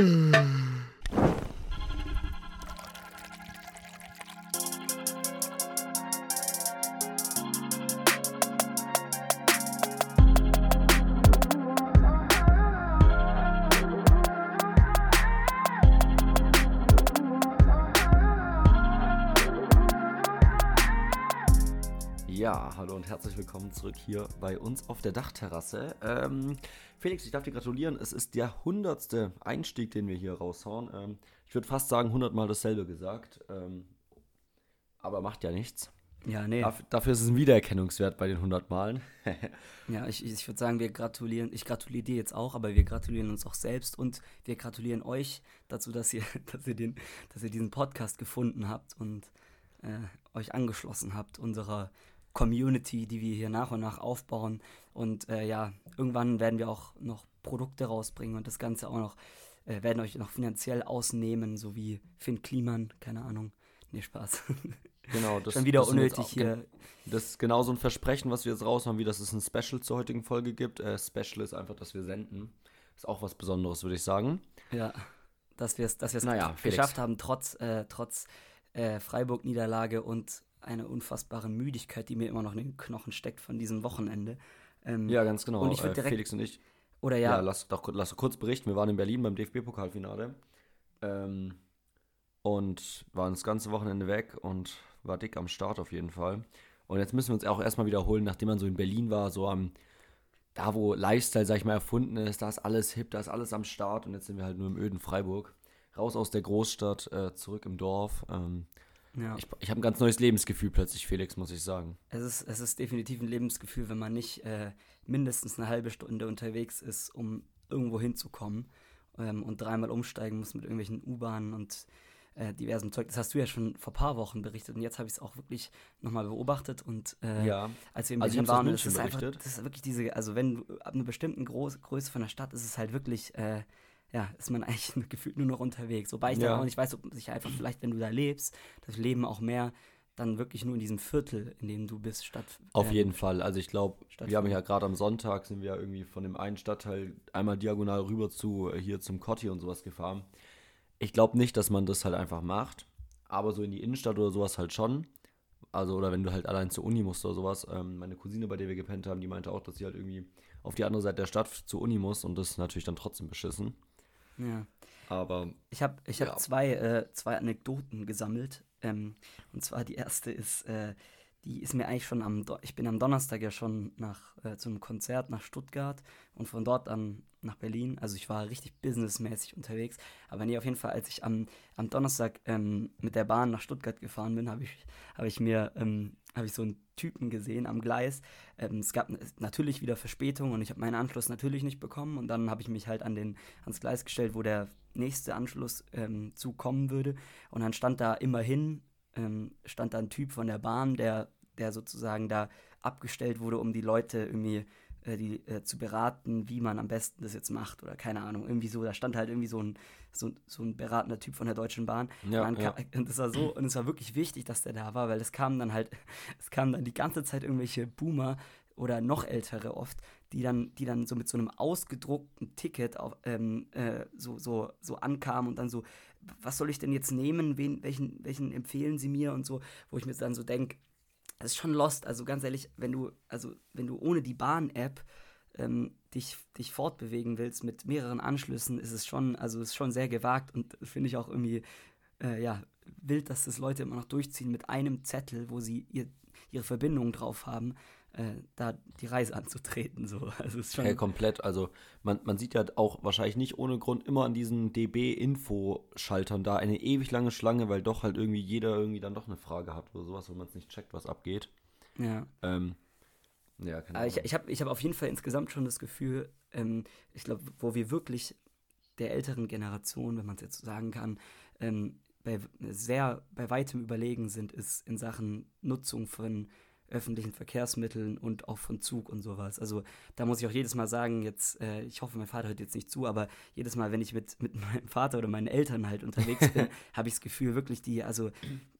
Hum. Ja, hallo und herzlich willkommen zurück hier bei uns auf der Dachterrasse. Ähm, Felix, ich darf dir gratulieren. Es ist der hundertste Einstieg, den wir hier raushauen. Ähm, ich würde fast sagen, hundertmal dasselbe gesagt. Ähm, aber macht ja nichts. Ja, nee. Daf dafür ist es ein Wiedererkennungswert bei den 100 Malen. ja, ich, ich würde sagen, wir gratulieren, ich gratuliere dir jetzt auch, aber wir gratulieren uns auch selbst und wir gratulieren euch dazu, dass ihr, dass ihr, den, dass ihr diesen Podcast gefunden habt und äh, euch angeschlossen habt, unserer Community, die wir hier nach und nach aufbauen. Und äh, ja, irgendwann werden wir auch noch Produkte rausbringen und das Ganze auch noch, äh, werden euch noch finanziell ausnehmen, so wie Finn Kliman, keine Ahnung. Nee, Spaß. Genau, das Schon wieder das ist unnötig auch hier. Das ist genau so ein Versprechen, was wir jetzt raushauen, wie dass es ein Special zur heutigen Folge gibt. Äh, Special ist einfach, dass wir senden. Ist auch was Besonderes, würde ich sagen. Ja, dass wir es dass wir's Naja, geschafft haben, trotz, äh, trotz äh, Freiburg-Niederlage und einer unfassbaren Müdigkeit, die mir immer noch in den Knochen steckt von diesem Wochenende. Ähm, Ja, ganz genau. Und ich würd äh, direkt- Felix und ich Oder Ja, ja, lass doch lass doch kurz berichten. Wir waren in Berlin beim DFB-Pokalfinale ähm, und waren das ganze Wochenende weg und war dick am Start auf jeden Fall. Und jetzt müssen wir uns auch erstmal wiederholen, nachdem man so in Berlin war, so am, da wo Lifestyle, sag ich mal, erfunden ist, da ist alles hip, da ist alles am Start und jetzt sind wir halt nur im öden Freiburg. Raus aus der Großstadt, äh, zurück im Dorf. Ähm, ja. ich ich habe ein ganz neues Lebensgefühl plötzlich, Felix, muss ich sagen. Es ist, es ist definitiv ein Lebensgefühl, wenn man nicht äh, mindestens eine halbe Stunde unterwegs ist, um irgendwo hinzukommen ähm, und dreimal umsteigen muss mit irgendwelchen U-Bahnen und äh, diversem Zeug. Das hast du ja schon vor ein paar Wochen berichtet und jetzt habe ich es auch wirklich nochmal beobachtet und äh, Ja. als wir in Also Berlin aus waren, München ist es einfach, das ist wirklich diese, also wenn du ab einer bestimmten Groß Größe von der Stadt ist es halt wirklich, äh, ja, ist man eigentlich gefühlt nur noch unterwegs. Wobei ich Ja. dann auch nicht weiß, ob sich einfach vielleicht, wenn du da lebst, das Leben auch mehr dann wirklich nur in diesem Viertel, in dem du bist, statt. Auf äh, jeden Fall. Also ich glaube, wir haben ja gerade am Sonntag sind wir ja irgendwie von dem einen Stadtteil einmal diagonal rüber zu äh, hier zum Cotti und sowas gefahren. Ich glaube nicht, dass man das halt einfach macht, aber so in die Innenstadt oder sowas halt schon. Also oder wenn du halt allein zur Uni musst oder sowas. Ähm, meine Cousine, bei der wir gepennt haben, die meinte auch, dass sie halt irgendwie auf die andere Seite der Stadt zur Uni muss und das ist natürlich dann trotzdem beschissen. Ja. Aber Ich habe ich Ja. hab zwei, äh, zwei Anekdoten gesammelt. Ähm, und zwar die erste ist, äh, die ist mir eigentlich schon am, Do ich bin am Donnerstag ja schon nach, äh, zum Konzert nach Stuttgart und von dort dann nach Berlin. Also ich war richtig businessmäßig unterwegs. Aber nee, auf jeden Fall, als ich am, am Donnerstag ähm, mit der Bahn nach Stuttgart gefahren bin, habe ich, hab ich mir, ähm, habe ich so einen Typen gesehen am Gleis. Ähm, es gab natürlich wieder Verspätung und ich habe meinen Anschluss natürlich nicht bekommen. Und dann habe ich mich halt an den, ans Gleis gestellt, wo der nächste Anschluss ähm, zukommen würde. Und dann stand da immerhin, ähm, stand da ein Typ von der Bahn, der, der sozusagen da abgestellt wurde, um die Leute irgendwie äh, die, äh, zu beraten, wie man am besten das jetzt macht oder keine Ahnung. Irgendwie so, da stand halt irgendwie so ein, so, so ein beratender Typ von der Deutschen Bahn. Ja, und, ja. kam, und das war so, und es war wirklich wichtig, dass der da war, weil es kamen dann halt, es kamen dann die ganze Zeit irgendwelche Boomer oder noch ältere oft, die dann, die dann so mit so einem ausgedruckten Ticket auf, ähm, äh, so, so, so ankamen und dann so, was soll ich denn jetzt nehmen, wen, welchen, welchen empfehlen sie mir und so, wo ich mir dann so denke, das ist schon lost. Also ganz ehrlich, wenn du, also wenn du ohne die Bahn-App ähm, dich, dich fortbewegen willst mit mehreren Anschlüssen, ist es schon, also ist schon sehr gewagt und finde ich auch irgendwie, äh, ja, wild, dass das Leute immer noch durchziehen mit einem Zettel, wo sie ihr, ihre Verbindung drauf haben, äh, da die Reise anzutreten. So. Also ist schon, Hey, komplett. Also man, man sieht ja auch wahrscheinlich nicht ohne Grund immer an diesen DB-Info-Schaltern da eine ewig lange Schlange, weil doch halt irgendwie jeder irgendwie dann doch eine Frage hat oder sowas, wo man es nicht checkt, was abgeht. ja. Ähm, ja, keine ich, ich habe ich hab auf jeden Fall insgesamt schon das Gefühl, ähm, ich glaube, wo wir wirklich der älteren Generation, wenn man es jetzt so sagen kann, ähm, bei, sehr bei weitem überlegen sind, ist in Sachen Nutzung von öffentlichen Verkehrsmitteln und auch von Zug und sowas. Also da muss ich auch jedes Mal sagen, jetzt, äh, ich hoffe, mein Vater hört jetzt nicht zu, aber jedes Mal, wenn ich mit, mit meinem Vater oder meinen Eltern halt unterwegs bin, habe ich das Gefühl, wirklich die, also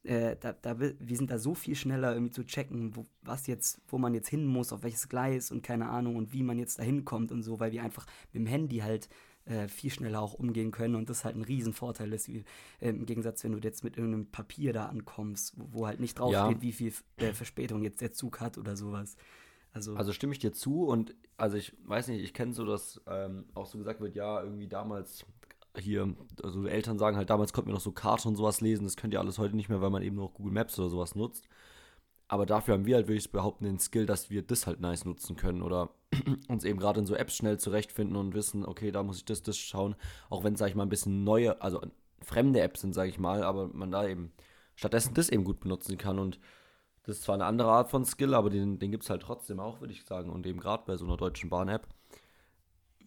äh, da, da, wir sind da so viel schneller irgendwie zu checken, wo, was jetzt, wo man jetzt hin muss, auf welches Gleis und keine Ahnung und wie man jetzt da hinkommt und so, weil wir einfach mit dem Handy halt äh, viel schneller auch umgehen können und das halt ein Riesenvorteil ist, wie, äh, im Gegensatz, wenn du jetzt mit irgendeinem Papier da ankommst, wo, wo halt nicht draufsteht, Ja. wie viel äh, Verspätung jetzt der Zug hat oder sowas. Also, Also stimme ich dir zu und also ich weiß nicht, ich kenne so, dass ähm, auch so gesagt wird, ja, irgendwie damals hier, also Eltern sagen halt, damals konnten wir noch so Karten und sowas lesen, das könnt ihr alles heute nicht mehr, weil man eben noch Google Maps oder sowas nutzt. Aber dafür haben wir halt, würde ich behaupten, den Skill, dass wir das halt nice nutzen können oder uns eben gerade in so Apps schnell zurechtfinden und wissen, okay, da muss ich das, das schauen. Auch wenn, sag ich mal, ein bisschen neue, also fremde Apps sind, sage ich mal, aber man da eben stattdessen das eben gut benutzen kann und das ist zwar eine andere Art von Skill, aber den, den gibt es halt trotzdem auch, würde ich sagen. Und eben gerade bei so einer deutschen Bahn-App,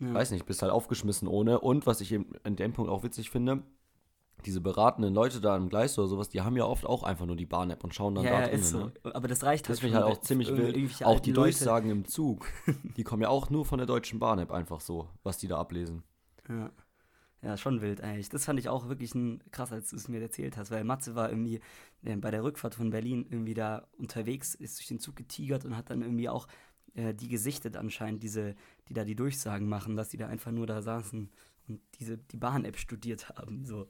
ja. weiß nicht, bist halt aufgeschmissen ohne. Und was ich eben in dem Punkt auch witzig finde, diese beratenden Leute da im Gleis oder sowas, die haben ja oft auch einfach nur die Bahn-App und schauen dann ja, da ja, drin. ist so. Ne? Aber das reicht Das halt finde ich halt auch ziemlich wild. Auch die Leute- Durchsagen im Zug, die kommen ja auch nur von der Deutschen Bahn-App einfach so, was die da ablesen. Ja. ja, schon wild eigentlich. Das fand ich auch wirklich ein, krass, als du es mir erzählt hast, weil Matze war irgendwie äh, bei der Rückfahrt von Berlin irgendwie da unterwegs, ist durch den Zug getigert und hat dann irgendwie auch äh, die gesichtet anscheinend, diese, die da die Durchsagen machen, dass die da einfach nur da saßen und diese, die Bahn-App studiert haben. So.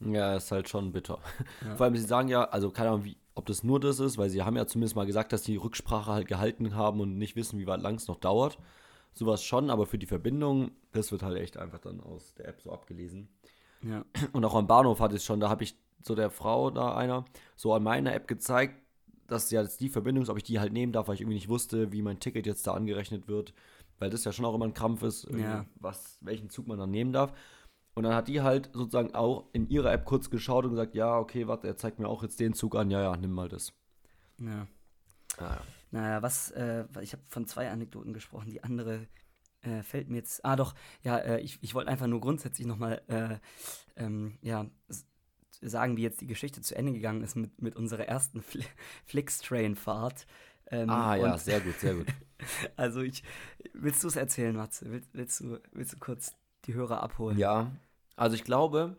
Ja, ist halt schon bitter. Ja. Vor allem, sie sagen ja, also keine Ahnung, wie, ob das nur das ist, weil sie haben ja zumindest mal gesagt, dass die Rücksprache halt gehalten haben und nicht wissen, wie weit lang es noch dauert. Sowas schon, aber für die Verbindung, das wird halt echt einfach dann aus der App so abgelesen. Ja. Und auch am Bahnhof hatte ich es schon, da habe ich so der Frau da einer so an meiner App gezeigt, dass ja jetzt die Verbindung ist, ob ich die halt nehmen darf, weil ich irgendwie nicht wusste, wie mein Ticket jetzt da angerechnet wird, weil das ja schon auch immer ein Krampf ist, Ja. was, welchen Zug man dann nehmen darf. Und dann hat die halt sozusagen auch in ihrer App kurz geschaut und gesagt, ja, okay, warte, er zeigt mir auch jetzt den Zug an, ja, ja, nimm mal das. ja. Ja, ja. Naja, was, äh, ich habe von zwei Anekdoten gesprochen. Die andere äh, fällt mir jetzt. Ah, doch, ja, äh, ich, ich wollte einfach nur grundsätzlich nochmal äh, ähm, ja, sagen, wie jetzt die Geschichte zu Ende gegangen ist mit, mit unserer ersten Fli Flixtrain-Fahrt. Ähm, Ah, ja, sehr gut, sehr gut. Also, ich. Willst du es erzählen, Matze? Willst, willst, du, willst du kurz die Hörer abholen? Ja, also ich glaube,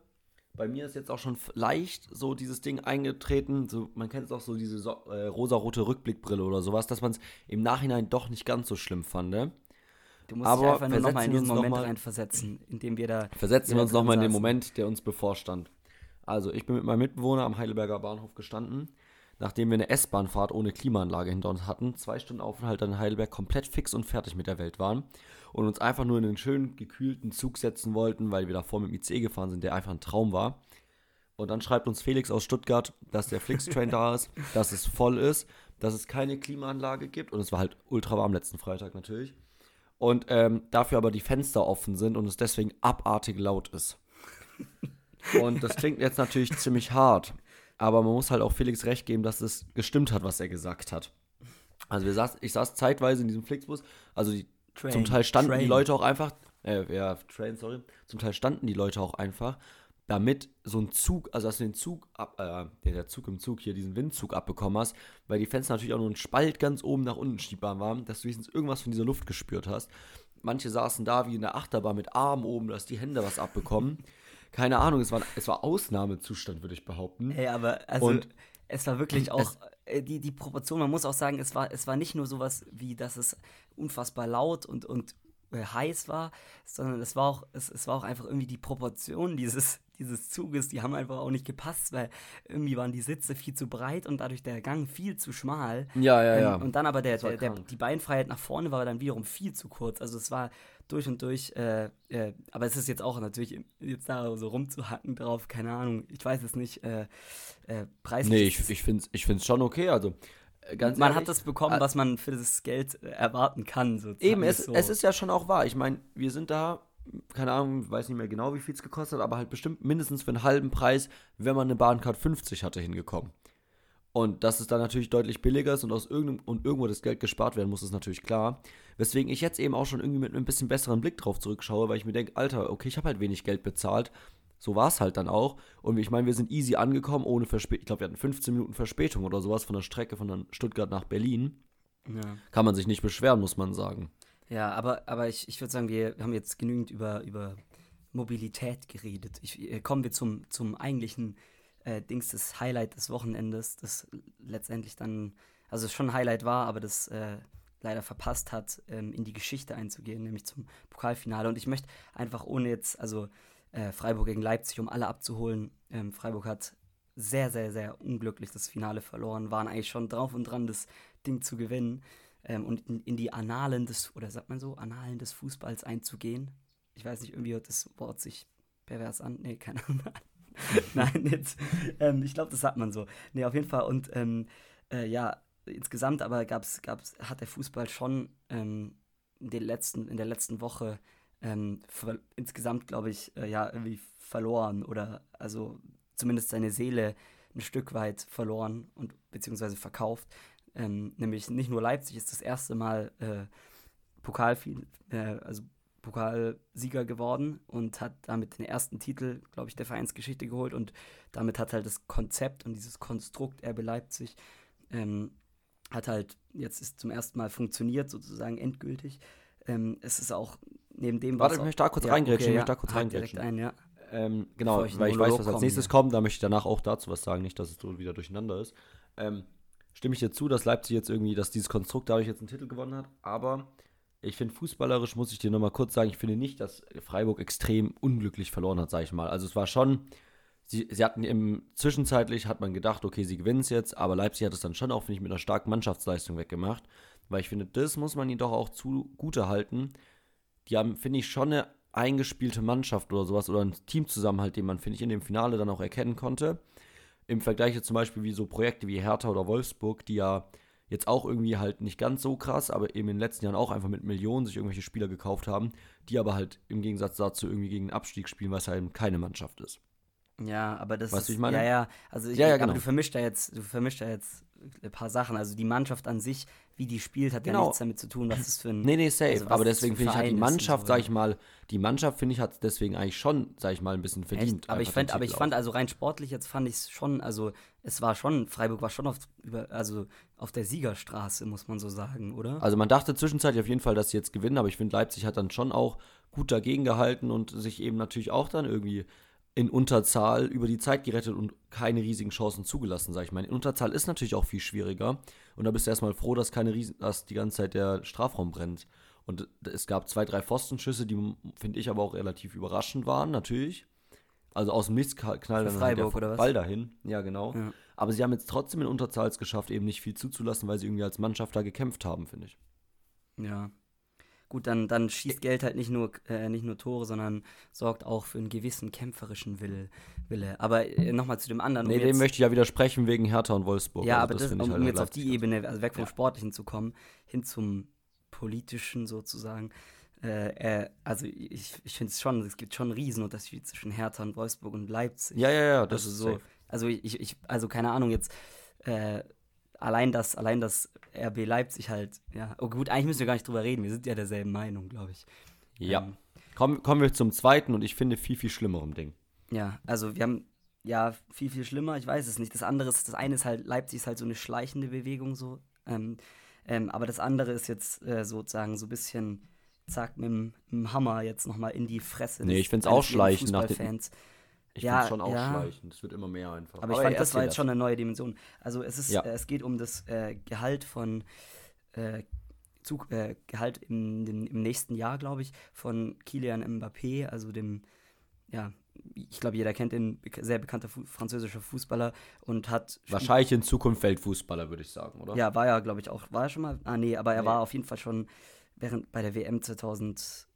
bei mir ist jetzt auch schon leicht so dieses Ding eingetreten. So, man kennt es auch so, diese so, äh, rosarote Rückblickbrille oder sowas, dass man es im Nachhinein doch nicht ganz so schlimm fand. Ne? Du musst Aber dich einfach nur nochmal versetzen in diesen Moment mal- reinversetzen, in dem wir da. Versetzen wir uns nochmal in den. Moment, der uns bevorstand. Also, ich bin mit meinem Mitbewohner am Heidelberger Bahnhof gestanden, nachdem wir eine S-Bahnfahrt ohne Klimaanlage hinter uns hatten, zwei Stunden Aufenthalt in Heidelberg, komplett fix und fertig mit der Welt waren und uns einfach nur in einen schönen, gekühlten Zug setzen wollten, weil wir davor mit dem ICE gefahren sind, der einfach ein Traum war. Und dann schreibt uns Felix aus Stuttgart, dass der Flixtrain da ist, dass es voll ist, dass es keine Klimaanlage gibt und es war halt ultra warm letzten Freitag natürlich. Und ähm, dafür aber die Fenster offen sind und es deswegen abartig laut ist. Und das klingt jetzt natürlich ziemlich hart, aber man muss halt auch Felix recht geben, dass es gestimmt hat, was er gesagt hat. Also wir saß, ich saß zeitweise in diesem Flixbus, also die, Train, zum Teil standen die Train. Leute auch einfach, äh, ja, Train, sorry, zum Teil standen die Leute auch einfach, damit so ein Zug, also dass du den Zug ab, äh, der, der Zug im Zug hier, diesen Windzug abbekommen hast, weil die Fenster natürlich auch nur ein Spalt ganz oben nach unten schiebbar waren, dass du wenigstens irgendwas von dieser Luft gespürt hast. Manche saßen da wie in der Achterbahn mit Armen oben, dass die Hände was abbekommen. Keine Ahnung, es war, es war Ausnahmezustand, würde ich behaupten. Ey, aber also Und es war wirklich auch äh, die, die Proportion, man muss auch sagen, es war, es war nicht nur sowas wie, dass es unfassbar laut und, und äh, heiß war, sondern es war auch, es, es war auch einfach irgendwie die Proportion dieses, dieses Zuges, die haben einfach auch nicht gepasst, weil irgendwie waren die Sitze viel zu breit und dadurch der Gang viel zu schmal. Ja, ja, ja. Ähm, und dann aber der, der, der, die Beinfreiheit nach vorne war dann wiederum viel zu kurz. Also es war durch und durch, äh, äh, aber es ist jetzt auch natürlich, jetzt da so rumzuhacken drauf, keine Ahnung, ich weiß es nicht, äh, äh, preislich. nee, ich, ich finde es ich find's schon okay. Also, äh, ganz man ehrlich, hat das bekommen, äh, was man für das Geld äh, erwarten kann. So, Eben, es, so. es ist ja schon auch wahr. Ich meine, wir sind da, keine Ahnung, weiß nicht mehr genau, wie viel es gekostet hat, aber halt bestimmt mindestens für einen halben Preis, wenn man eine Bahncard 50 hatte, hingekommen. Und dass es dann natürlich deutlich billiger ist und aus irgendeinem und irgendwo das Geld gespart werden muss, ist natürlich klar. Weswegen ich jetzt eben auch schon irgendwie mit einem bisschen besseren Blick drauf zurückschaue, weil ich mir denke, Alter, okay, ich habe halt wenig Geld bezahlt. So war es halt dann auch. Und ich meine, wir sind easy angekommen, ohne Verspätung. Ich glaube, wir hatten 15 Minuten Verspätung oder sowas von der Strecke von Stuttgart nach Berlin. ja. Kann man sich nicht beschweren, muss man sagen. Ja, aber, aber ich, ich würde sagen, wir haben jetzt genügend über, über Mobilität geredet. Ich, äh, kommen wir zum, zum eigentlichen äh, Dings, das Highlight des Wochenendes, das letztendlich dann, also schon Highlight war, aber das äh, leider verpasst hat, ähm, in die Geschichte einzugehen, nämlich zum Pokalfinale. Und ich möchte einfach ohne jetzt, also äh, Freiburg gegen Leipzig, um alle abzuholen. Ähm, Freiburg hat sehr, sehr, sehr unglücklich das Finale verloren, waren eigentlich schon drauf und dran, das Ding zu gewinnen ähm, und in, in, die Annalen des, oder sagt man so, Annalen des Fußballs einzugehen. Ich weiß nicht, irgendwie hört das Wort sich pervers an. Nee, keine Ahnung. Nein, jetzt. Ähm, ich glaube, das sagt man so. Nee, auf jeden Fall. Und ähm, äh, ja, insgesamt aber gab's, gab's, hat der Fußball schon ähm, in, den letzten, in der letzten Woche ähm, insgesamt, glaube ich, äh, ja, irgendwie verloren oder also zumindest seine Seele ein Stück weit verloren und beziehungsweise verkauft. Ähm, nämlich nicht nur Leipzig ist das erste Mal äh, Pokal, äh, also Pokalsieger geworden und hat damit den ersten Titel, glaube ich, der Vereinsgeschichte geholt und damit hat halt das Konzept und dieses Konstrukt RB Leipzig ähm, hat halt jetzt ist zum ersten Mal funktioniert, sozusagen endgültig. Ähm, es ist auch neben dem, Warte, ich möchte da kurz ja, reingrätschen. Okay, ich möchte da kurz reingrätschen. Ein, ja. Ähm, genau, ich weil ich weiß, was als nächstes kommt, da möchte ich danach auch dazu was sagen, nicht, dass es so wieder durcheinander ist. Ähm, stimme ich dir zu, dass Leipzig jetzt irgendwie, dass dieses Konstrukt dadurch jetzt einen Titel gewonnen hat, aber ich finde, fußballerisch muss ich dir nochmal kurz sagen, ich finde nicht, dass Freiburg extrem unglücklich verloren hat, sage ich mal. Also es war schon, sie, sie hatten im zwischenzeitlich hat man gedacht, okay, sie gewinnen es jetzt, aber Leipzig hat es dann schon auch, finde ich, mit einer starken Mannschaftsleistung weggemacht. Weil ich finde, das muss man ihnen doch auch zugute halten. Die haben, finde ich, schon eine eingespielte Mannschaft oder sowas oder ein Teamzusammenhalt, den man, finde ich, in dem Finale dann auch erkennen konnte. Im Vergleich jetzt zum Beispiel wie so Projekte wie Hertha oder Wolfsburg, die ja jetzt auch irgendwie halt nicht ganz so krass, aber eben in den letzten Jahren auch einfach mit Millionen sich irgendwelche Spieler gekauft haben, die aber halt im Gegensatz dazu irgendwie gegen den Abstieg spielen, was halt keine Mannschaft ist. Ja, aber das weißt ist, ich meine? ja, ja, also ich, ja, ja, genau. aber du vermischst da jetzt, du vermischst da jetzt ein paar Sachen. Also die Mannschaft an sich, wie die spielt, hat genau. ja nichts damit zu tun, was es für ein. Nee, nee, safe. Also aber deswegen finde ich, hat die Mannschaft, so, sag ich mal, die Mannschaft, finde ich, hat deswegen eigentlich schon, sag ich mal, ein bisschen verdient. Echt? Aber ich fand, aber ich fand, also rein sportlich, jetzt fand ich es schon, also es war schon, Freiburg war schon auf, über, also auf der Siegerstraße, muss man so sagen, oder? Also man dachte zwischenzeitlich auf jeden Fall, dass sie jetzt gewinnen, aber ich finde, Leipzig hat dann schon auch gut dagegen gehalten und sich eben natürlich auch dann irgendwie in Unterzahl über die Zeit gerettet und keine riesigen Chancen zugelassen, sag ich mal. In Unterzahl ist natürlich auch viel schwieriger. Und da bist du erstmal froh, dass, keine Riesen dass die ganze Zeit der Strafraum brennt. Und es gab zwei, drei Pfostenschüsse, die, finde ich, aber auch relativ überraschend waren, natürlich. Also aus dem Nichts knallt dann halt der? Ball dahin. Ja, genau. Ja. Aber sie haben jetzt trotzdem in Unterzahl es geschafft, eben nicht viel zuzulassen, weil sie irgendwie als Mannschaft da gekämpft haben, finde ich. Ja, gut, dann, dann schießt Geld halt nicht nur, äh, nicht nur Tore, sondern sorgt auch für einen gewissen kämpferischen Wille. Wille. Aber äh, nochmal zu dem anderen. Nee, um dem möchte ich ja widersprechen wegen Hertha und Wolfsburg. Ja, also aber das, das um, halt um jetzt auf die Ebene, also weg vom ja. Sportlichen zu kommen, hin zum Politischen sozusagen. Äh, äh, also ich, ich finde es schon, es gibt schon einen Riesenunterschied zwischen Hertha und Wolfsburg und Leipzig. Ja, ja, ja, das also ist so. Safe. Also ich, ich, also keine Ahnung, jetzt äh, allein das, allein das RB Leipzig halt, ja. Oh gut, eigentlich müssen wir gar nicht drüber reden, wir sind ja derselben Meinung, glaube ich. Ja. Ähm, kommen, kommen wir zum zweiten und ich finde viel, viel schlimmerem Ding. Ja, also wir haben, ja, viel, viel schlimmer, ich weiß es nicht. Das andere ist, das eine ist halt, Leipzig ist halt so eine schleichende Bewegung so. Ähm, ähm, aber das andere ist jetzt äh, sozusagen so ein bisschen, zack, mit dem, mit dem Hammer jetzt nochmal in die Fresse. Nee, ich finde es auch schleichend nach den, ich ja, finde schon ja. ausschleichend. Es wird immer mehr einfach. Aber, Aber ich fand, das war jetzt das. schon eine neue Dimension. Also es ist, ja. äh, es geht um das äh, Gehalt von äh, Zug, äh, Gehalt im, dem, im nächsten Jahr, glaube ich, von Kilian Mbappé, also dem, ja, ich glaube, jeder kennt den sehr bekannter Fu französischer Fußballer und hat. Wahrscheinlich in Zukunft Weltfußballer, würde ich sagen, oder? Ja, war ja, glaube ich, auch. War er schon mal? Ah, nee, aber er nee. war auf jeden Fall schon während bei der WM 2018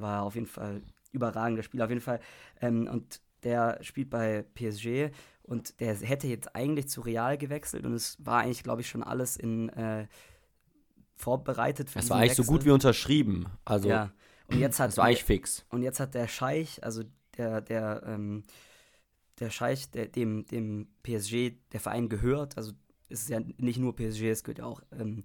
war er auf jeden Fall überragender Spieler auf jeden Fall. Ähm, und der spielt bei PSG und der hätte jetzt eigentlich zu Real gewechselt und es war eigentlich, glaube ich, schon alles in äh, vorbereitet für Es war eigentlich Wechsel. so gut wie unterschrieben. Also ja. Und jetzt hat das war eigentlich fix. Und jetzt hat der Scheich, also der der ähm, der Scheich, der, dem dem PSG der Verein gehört, also es ist ja nicht nur PSG, es gehört ja auch ähm,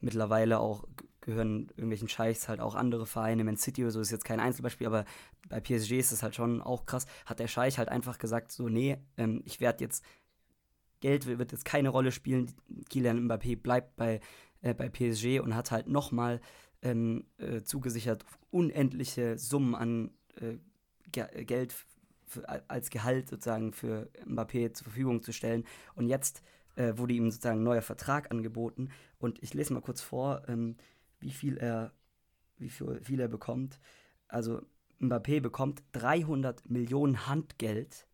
mittlerweile auch gehören irgendwelchen Scheichs halt auch andere Vereine, Man City oder so ist jetzt kein Einzelbeispiel, aber bei PSG ist es halt schon auch krass, hat der Scheich halt einfach gesagt, so, nee, ähm, ich werde jetzt, Geld wird jetzt keine Rolle spielen, Kylian Mbappé bleibt bei, äh, bei PSG und hat halt nochmal ähm, äh, zugesichert, unendliche Summen an äh, Ge Geld als Gehalt sozusagen für Mbappé zur Verfügung zu stellen. Und jetzt äh, wurde ihm sozusagen ein neuer Vertrag angeboten. Und ich lese mal kurz vor, ähm, wie viel er, wie viel, viel er bekommt. Also Mbappé bekommt 300 Millionen Handgeld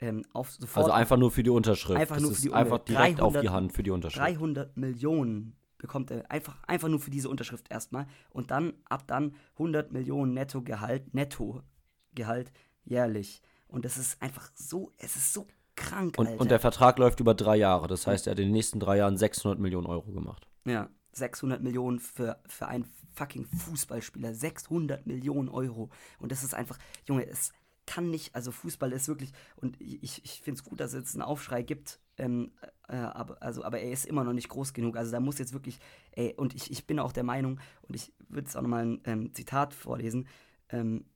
ähm, auf sofort. Also einfach nur für die Unterschrift. Einfach das nur für die einfach direkt auf 300 die Hand für die Unterschrift. 300 Millionen bekommt er einfach, einfach nur für diese Unterschrift erstmal. Und dann, ab dann 100 Millionen Nettogehalt, Nettogehalt jährlich. Und das ist einfach so, es ist so krank, Und, Alter. und der Vertrag läuft über drei Jahre. Das heißt, er hat in den nächsten drei Jahren 600 Millionen Euro gemacht. Ja, 600 Millionen für, für einen fucking Fußballspieler. 600 Millionen Euro. Und das ist einfach, Junge, es kann nicht, also Fußball ist wirklich, und ich, ich finde es gut, dass es jetzt einen Aufschrei gibt, ähm, äh, aber, also, aber er ist immer noch nicht groß genug. Also da muss jetzt wirklich, ey, und ich, ich bin auch der Meinung, und ich würde jetzt auch nochmal ein ähm, Zitat vorlesen. Ähm,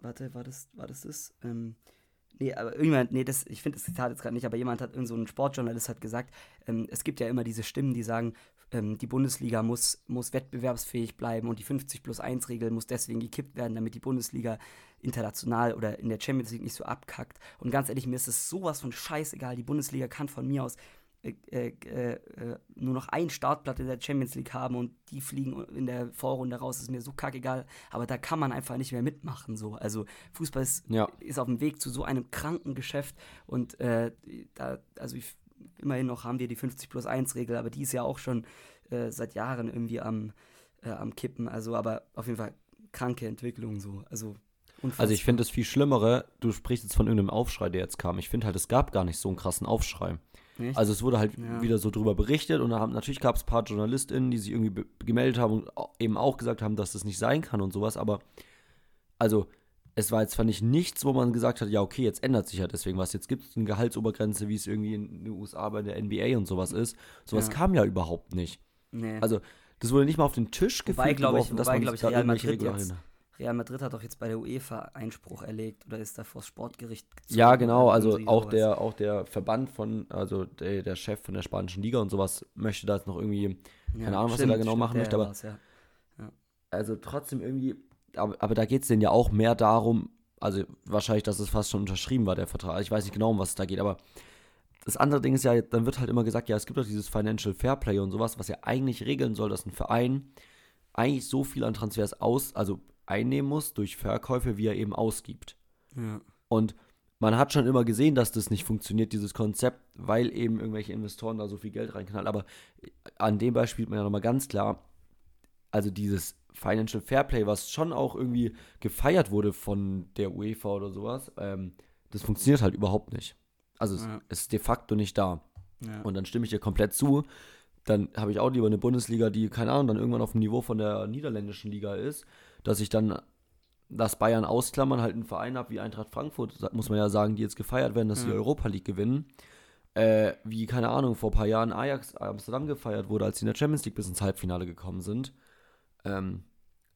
warte, war das, war das das? Ähm, Nee, aber irgendjemand, nee, das, ich finde das Zitat jetzt gerade nicht, aber jemand hat, irgend so Sportjournalist hat gesagt, ähm, es gibt ja immer diese Stimmen, die sagen, ähm, die Bundesliga muss, muss wettbewerbsfähig bleiben und die 50 plus 1 Regel muss deswegen gekippt werden, damit die Bundesliga international oder in der Champions League nicht so abkackt. Und ganz ehrlich, mir ist es sowas von scheißegal. Die Bundesliga kann von mir aus äh, äh, äh, nur noch ein Startblatt in der Champions League haben und die fliegen in der Vorrunde raus, ist mir so kackegal. Aber da kann man einfach nicht mehr mitmachen. So. Also Fußball ist, Ja. ist auf dem Weg zu so einem kranken Geschäft und äh, da, also ich, immerhin noch haben wir die 50 plus 1 Regel, aber die ist ja auch schon äh, seit Jahren irgendwie am, äh, am Kippen. Also aber auf jeden Fall kranke Entwicklung so. Also, Also ich finde das viel Schlimmere, du sprichst jetzt von irgendeinem Aufschrei, der jetzt kam. Ich finde halt, es gab gar nicht so einen krassen Aufschrei. Nicht? Also es wurde halt Ja. wieder so drüber berichtet und haben, natürlich gab es ein paar JournalistInnen, die sich irgendwie gemeldet haben und eben auch gesagt haben, dass das nicht sein kann und sowas, aber also es war jetzt, fand ich, nichts, wo man gesagt hat, ja, okay, jetzt ändert sich ja deswegen was. Jetzt gibt es eine Gehaltsobergrenze, wie es irgendwie in den USA bei der NBA und sowas ist. Sowas Ja. kam ja überhaupt nicht. nee. Also das wurde nicht mal auf den Tisch Wobei, gefühlt glaub ich- geworfen, dass wobei, man glaub ich, Real Madrid jetzt- Real Madrid hat doch jetzt bei der UEFA Einspruch erlegt oder ist da vor das Sportgericht gezogen Ja, genau, also auch sowas. der, auch der Verband von, also der, der Chef von der spanischen Liga und sowas möchte da jetzt noch irgendwie, keine Ahnung, was er da genau machen möchte, aber- war's, ja. also trotzdem irgendwie, aber, aber da geht es denen ja auch mehr darum, also wahrscheinlich, dass es fast schon unterschrieben war, der Vertrag. Ich weiß nicht genau, um was es da geht, aber das andere Ding ist ja, dann wird halt immer gesagt, ja, es gibt doch dieses Financial Fairplay und sowas, was ja eigentlich regeln soll, dass ein Verein eigentlich so viel an Transfers aus, also einnehmen muss durch Verkäufe, wie er eben ausgibt. Ja. Und man hat schon immer gesehen, dass das nicht funktioniert, dieses Konzept, weil eben irgendwelche Investoren da so viel Geld reinknallen. Aber an dem Beispiel sieht man ja nochmal ganz klar, also dieses Financial Fairplay, was schon auch irgendwie gefeiert wurde von der UEFA oder sowas, ähm, das funktioniert halt überhaupt nicht. Also es, Ja. ist de facto nicht da. Ja. Und dann stimme ich dir komplett zu. Dann habe ich auch lieber eine Bundesliga, die, keine Ahnung, dann irgendwann auf dem Niveau von der niederländischen Liga ist, dass ich dann das Bayern ausklammern, halt einen Verein habe wie Eintracht Frankfurt, muss man ja sagen, die jetzt gefeiert werden, dass sie die Ja. Europa League gewinnen. Äh, wie, keine Ahnung, vor ein paar Jahren Ajax Amsterdam gefeiert wurde, als sie in der Champions League bis ins Halbfinale gekommen sind. Ähm,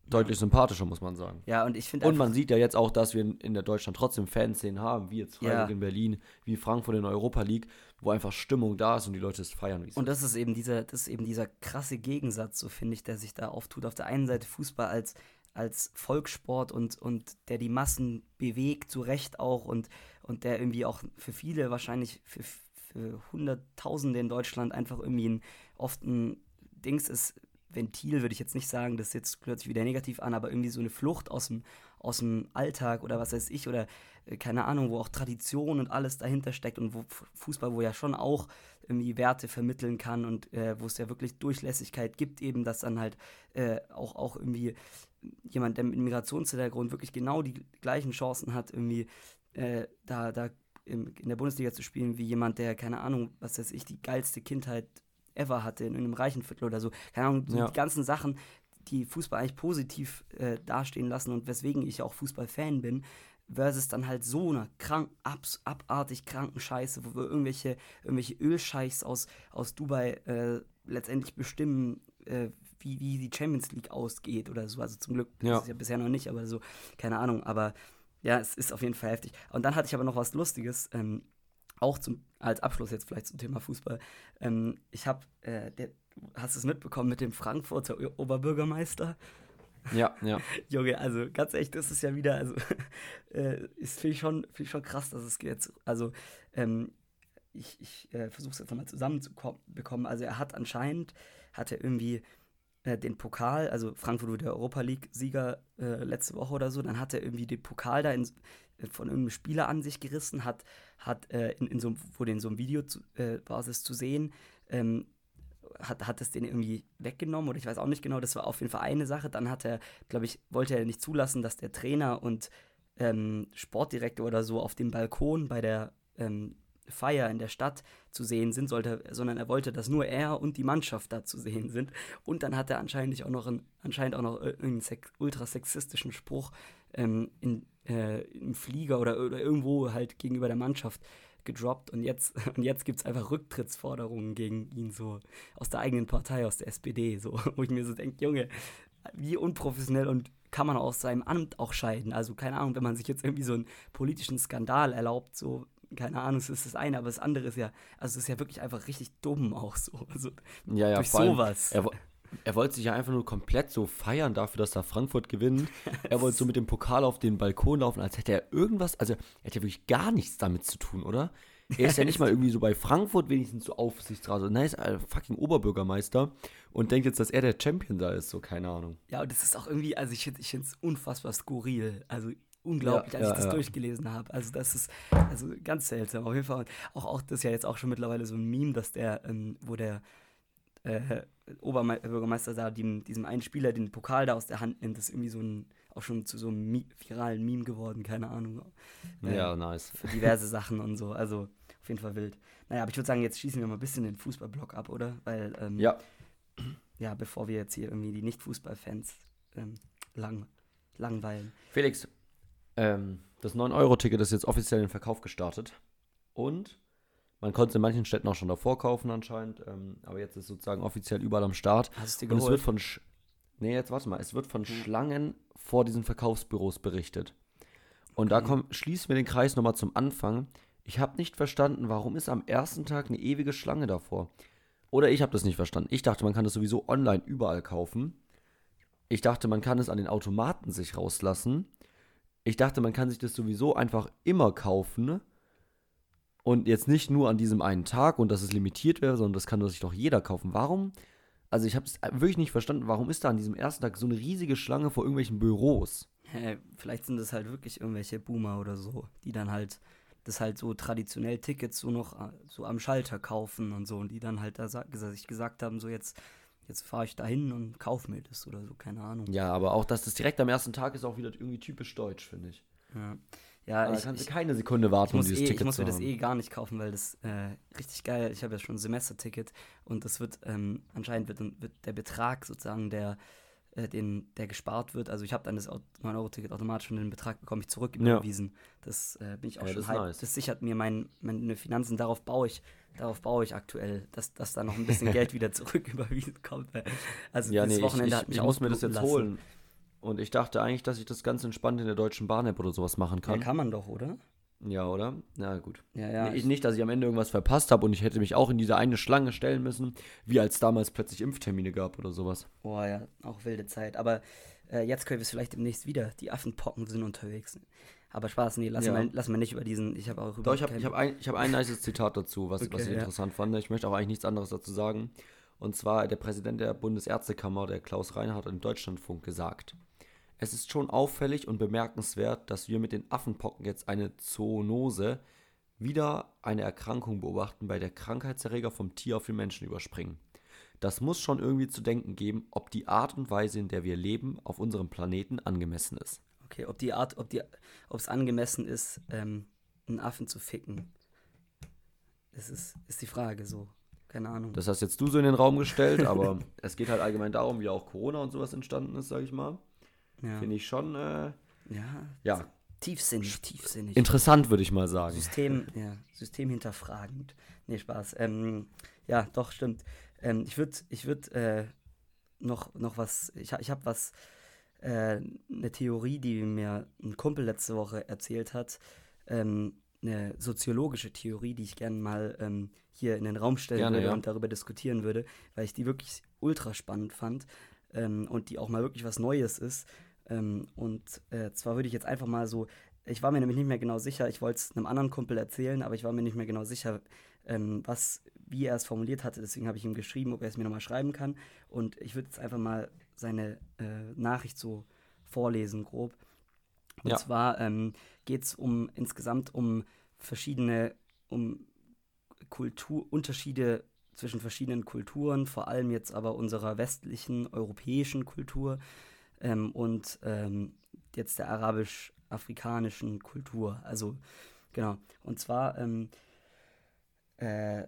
deutlich sympathischer, muss man sagen. ja, und ich finde Und man sieht ja jetzt auch, dass wir in, der Deutschland trotzdem Fanszenen haben, wie jetzt Freiburg Ja. in Berlin, wie Frankfurt in der Europa League, wo einfach Stimmung da ist und die Leute es feiern, Und das ist eben dieser, das ist eben dieser krasse Gegensatz, so finde ich, der sich da auftut. Auf der einen Seite Fußball als, als Volkssport und, und der die Massen bewegt, zu Recht auch, und, und der irgendwie auch für viele wahrscheinlich, für, für Hunderttausende in Deutschland einfach irgendwie ein, oft ein Dings ist, Ventil würde ich jetzt nicht sagen, das jetzt sich wieder negativ an, aber irgendwie so eine Flucht aus dem, aus dem Alltag oder was weiß ich oder äh, keine Ahnung, wo auch Tradition und alles dahinter steckt und wo Fußball, wo ja schon auch irgendwie Werte vermitteln kann und äh, wo es ja wirklich Durchlässigkeit gibt, eben, dass dann halt äh, auch, auch irgendwie jemand, der mit Migrationshintergrund wirklich genau die gleichen Chancen hat, irgendwie äh, da, da in der Bundesliga zu spielen, wie jemand, der, keine Ahnung, was weiß ich, die geilste Kindheit ever hatte, in einem reichen Viertel oder so. Keine Ahnung, so Ja. die ganzen Sachen, die Fußball eigentlich positiv äh, dastehen lassen und weswegen ich auch Fußballfan bin, versus dann halt so eine krank, abs, abartig kranken Scheiße, wo wir irgendwelche, irgendwelche Ölscheichs aus, aus Dubai äh, letztendlich bestimmen, äh, wie, wie die Champions League ausgeht oder so. Also zum Glück Ja. ist es ja bisher noch nicht, aber so, keine Ahnung. Aber ja, es ist auf jeden Fall heftig. Und dann hatte ich aber noch was Lustiges, ähm, auch zum, als Abschluss jetzt vielleicht zum Thema Fußball. Ähm, ich habe, äh, der- hast du es mitbekommen mit dem Frankfurter Oberbürgermeister? Ja, ja. Junge, also ganz ehrlich, das ist ja wieder, also äh, ist finde ich schon, finde ich schon krass, dass es jetzt, also ähm, ich, ich äh, versuche es einfach mal zusammenzubekommen. Also er hat anscheinend, hat er irgendwie äh, den Pokal, also Frankfurt wurde der Europa League-Sieger äh, letzte Woche oder so, dann hat er irgendwie den Pokal da in, äh, von irgendeinem Spieler an sich gerissen, hat, hat äh, in, in so, wurde in so einem Video zu, äh, Basis zu sehen, ähm, hat, hat es den irgendwie weggenommen oder ich weiß auch nicht genau, das war auf jeden Fall eine Sache. Dann hat er, glaube ich, wollte er nicht zulassen, dass der Trainer und ähm, Sportdirektor oder so auf dem Balkon bei der ähm, Feier in der Stadt zu sehen sind, sollte, sondern er wollte, dass nur er und die Mannschaft da zu sehen sind. Und dann hat er anscheinend auch noch, einen, anscheinend auch noch einen sex ultra sexistischen Spruch ähm, in, äh, im Flieger oder, oder irgendwo halt gegenüber der Mannschaft gedroppt und jetzt, und jetzt gibt es einfach Rücktrittsforderungen gegen ihn, so aus der eigenen Partei, aus der SPD, so, wo ich mir so denke, Junge, wie unprofessionell und kann man aus seinem Amt auch scheiden. Also keine Ahnung, wenn man sich jetzt irgendwie so einen politischen Skandal erlaubt, so keine Ahnung, es ist das eine, aber das andere ist ja, also es ist ja wirklich einfach richtig dumm auch so. Also ja, ja, durch sowas. Er, er wollte sich ja einfach nur komplett so feiern dafür, dass da Frankfurt gewinnt. er wollte so mit dem Pokal auf den Balkon laufen, als hätte er irgendwas, also er hätte ja wirklich gar nichts damit zu tun, oder? Er ist ja nicht mal irgendwie so bei Frankfurt wenigstens so Aufsichtsrat. Nein, ist ein fucking Oberbürgermeister und denkt jetzt, dass er der Champion da ist, so keine Ahnung. Ja, und das ist auch irgendwie, also ich, ich finde es unfassbar skurril. Also unglaublich, ja, als ich das ja. durchgelesen habe. Also das ist also ganz seltsam. Auf jeden Fall. Auch, auch das ist ja jetzt auch schon mittlerweile so ein Meme, dass der, ähm, wo der äh, Oberbürgermeister da dem, diesem einen Spieler den Pokal da aus der Hand nimmt, das ist irgendwie so ein, auch schon zu so einem viralen Meme geworden, keine Ahnung. Äh, ja, nice. Für diverse Sachen und so. Also auf jeden Fall wild. Naja, aber ich würde sagen, jetzt schießen wir mal ein bisschen den Fußballblock ab, oder? Weil, ähm, ja. Ja, bevor wir jetzt hier irgendwie die Nicht-Fußballfans ähm, lang, langweilen. Felix, ähm, das 9-Euro-Ticket ist jetzt offiziell in den Verkauf gestartet. Und man konnte es in manchen Städten auch schon davor kaufen anscheinend. Ähm, aber jetzt ist sozusagen offiziell überall am Start. Hast du dir geholt? Und es wird von... Sch nee, jetzt warte mal. Es wird von hm. Schlangen vor diesen Verkaufsbüros berichtet. Und okay. da komm, schließen wir den Kreis nochmal zum Anfang. Ich habe nicht verstanden, warum ist am ersten Tag eine ewige Schlange davor? Oder ich habe das nicht verstanden. Ich dachte, man kann das sowieso online überall kaufen. Ich dachte, man kann es an den Automaten sich rauslassen ich dachte, man kann sich das sowieso einfach immer kaufen. Und jetzt nicht nur an diesem einen Tag und dass es limitiert wäre, sondern das kann sich doch jeder kaufen. Warum? Also ich habe es wirklich nicht verstanden, warum ist da an diesem ersten Tag so eine riesige Schlange vor irgendwelchen Büros? Hey, vielleicht sind es halt wirklich irgendwelche Boomer oder so, die dann halt das halt so traditionell Tickets so noch äh, so am Schalter kaufen und so und die dann halt da sich gesagt haben, so jetzt jetzt fahre ich dahin und kaufe mir das oder so, keine Ahnung. Ja, aber auch, dass das direkt am ersten Tag ist, auch wieder irgendwie typisch deutsch, finde ich. Ja, ja ich, ich, keine Sekunde warten, um dieses eh, Ticket Ich muss mir das eh gar nicht kaufen, weil das äh, richtig geil, ich habe ja schon ein Semesterticket und das wird, ähm, anscheinend wird, wird der Betrag sozusagen, der äh, den, der gespart wird. Also ich habe dann das 9-Euro-Ticket automatisch und den Betrag bekomme ich zurück überwiesen. Ja. Das äh, bin ich auch ja, schon das, nice. das sichert mir mein, meine Finanzen, darauf baue ich, darauf baue ich aktuell, dass, dass da noch ein bisschen Geld wieder zurück überwiesen kommt. Also ja, das nee, Wochenende ich, hat mich ich muss mir das jetzt lassen. holen. Und ich dachte eigentlich, dass ich das ganz entspannt in der Deutschen Bahn-App oder sowas machen kann. Ja, kann man doch, oder? Ja, oder? Na gut. Ja, ja. Ich, nicht, dass ich am Ende irgendwas verpasst habe und ich hätte mich auch in diese eine Schlange stellen müssen, wie als damals plötzlich Impftermine gab oder sowas. Boah, ja, auch wilde Zeit. Aber äh, jetzt können wir es vielleicht demnächst wieder. Die Affenpocken sind unterwegs. Aber Spaß, nee, lassen, ja. wir, lassen wir nicht über diesen. Ich habe auch über. Doch, ich habe hab ein, hab ein nices Zitat dazu, was, okay, was ich ja. interessant fand. Ich möchte auch eigentlich nichts anderes dazu sagen. Und zwar der Präsident der Bundesärztekammer, der Klaus Reinhardt, im Deutschlandfunk gesagt. Es ist schon auffällig und bemerkenswert, dass wir mit den Affenpocken jetzt eine Zoonose, wieder eine Erkrankung beobachten, bei der Krankheitserreger vom Tier auf den Menschen überspringen. Das muss schon irgendwie zu denken geben, ob die Art und Weise, in der wir leben, auf unserem Planeten angemessen ist. Okay, ob die Art, ob die, ob es angemessen ist, ähm, einen Affen zu ficken. Das ist, ist die Frage so. Keine Ahnung. Das hast jetzt du so in den Raum gestellt, aber es geht halt allgemein darum, wie auch Corona und sowas entstanden ist, sag ich mal. Ja. Finde ich schon, äh, ja, ja. Tiefsinnig, tiefsinnig. Interessant, würde ich mal sagen. System, ja, System hinterfragend. Nee, Spaß. Ähm, ja, doch, stimmt. Ähm, ich würde ich würd, äh, noch, noch was, ich, ich habe was, äh, eine Theorie, die mir ein Kumpel letzte Woche erzählt hat, ähm, eine soziologische Theorie, die ich gerne mal ähm, hier in den Raum stellen gerne, würde ja. und darüber diskutieren würde, weil ich die wirklich ultra spannend fand ähm, und die auch mal wirklich was Neues ist. Ähm, und äh, zwar würde ich jetzt einfach mal so ich war mir nämlich nicht mehr genau sicher, ich wollte es einem anderen Kumpel erzählen, aber ich war mir nicht mehr genau sicher, ähm, was, wie er es formuliert hatte. Deswegen habe ich ihm geschrieben, ob er es mir nochmal schreiben kann. Und ich würde jetzt einfach mal seine äh, Nachricht so vorlesen, grob. Und ja. zwar ähm, geht es um insgesamt um verschiedene, um Kulturunterschiede zwischen verschiedenen Kulturen, vor allem jetzt aber unserer westlichen, europäischen Kultur ähm, und ähm, jetzt der arabisch-afrikanischen Kultur. Also genau. Und zwar ähm, äh,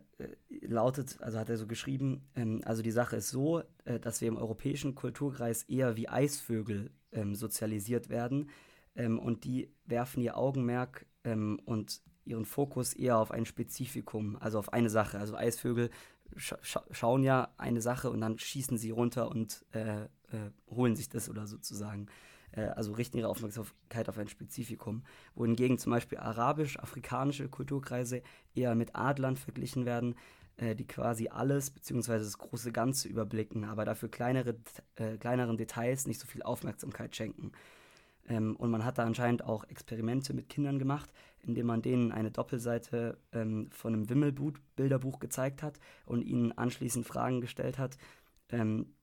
lautet, also hat er so geschrieben, ähm, also die Sache ist so, äh, dass wir im europäischen Kulturkreis eher wie Eisvögel ähm, sozialisiert werden ähm, und die werfen ihr Augenmerk ähm, und ihren Fokus eher auf ein Spezifikum, also auf eine Sache. Also Eisvögel scha schauen ja eine Sache und dann schießen sie runter und äh, äh, holen sich das oder sozusagen. Äh, also richten ihre Aufmerksamkeit auf ein Spezifikum. Wohingegen zum Beispiel arabisch-afrikanische Kulturkreise eher mit Adlern verglichen werden, die quasi alles bzw. das große Ganze überblicken, aber dafür kleinere, äh, kleineren Details nicht so viel Aufmerksamkeit schenken. Ähm, und man hat da anscheinend auch Experimente mit Kindern gemacht, indem man denen eine Doppelseite ähm, von einem Wimmelbilderbuch gezeigt hat und ihnen anschließend Fragen gestellt hat ähm,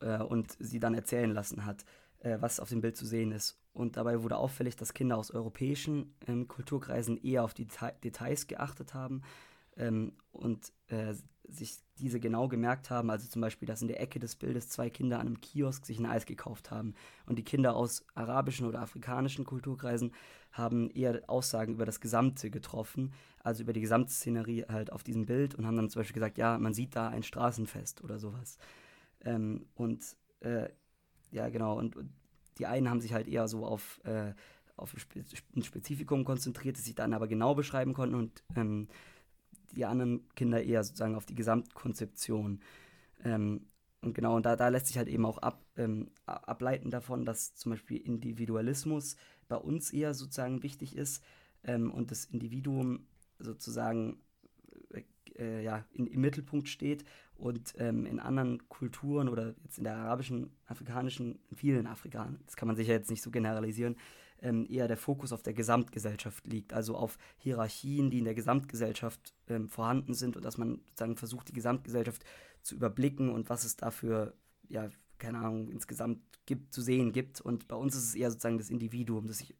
äh, und sie dann erzählen lassen hat, äh, was auf dem Bild zu sehen ist. Und dabei wurde auffällig, dass Kinder aus europäischen ähm, Kulturkreisen eher auf die Deta Details geachtet haben ähm, und äh, sich diese genau gemerkt haben. Also zum Beispiel, dass in der Ecke des Bildes zwei Kinder an einem Kiosk sich ein Eis gekauft haben. Und die Kinder aus arabischen oder afrikanischen Kulturkreisen haben eher Aussagen über das Gesamte getroffen, also über die Gesamtszenerie halt auf diesem Bild und haben dann zum Beispiel gesagt, ja, man sieht da ein Straßenfest oder sowas. Ähm, und äh, ja, genau, und, und, die einen haben sich halt eher so auf, äh, auf ein Spezifikum konzentriert, das sie dann aber genau beschreiben konnten und ähm, die anderen Kinder eher sozusagen auf die Gesamtkonzeption. Ähm, und genau, und da, da lässt sich halt eben auch ab, ähm, ableiten davon, dass zum Beispiel Individualismus bei uns eher sozusagen wichtig ist ähm, und das Individuum sozusagen äh, äh, ja, in, im Mittelpunkt steht und ähm, in anderen Kulturen oder jetzt in der arabischen, afrikanischen, in vielen Afrikanern, das kann man sicher jetzt nicht so generalisieren, ähm, eher der Fokus auf der Gesamtgesellschaft liegt, also auf Hierarchien, die in der Gesamtgesellschaft ähm, vorhanden sind und dass man sozusagen versucht, die Gesamtgesellschaft zu überblicken und was es dafür, ja, keine Ahnung, insgesamt gibt, zu sehen gibt. Und bei uns ist es eher sozusagen das Individuum, das sich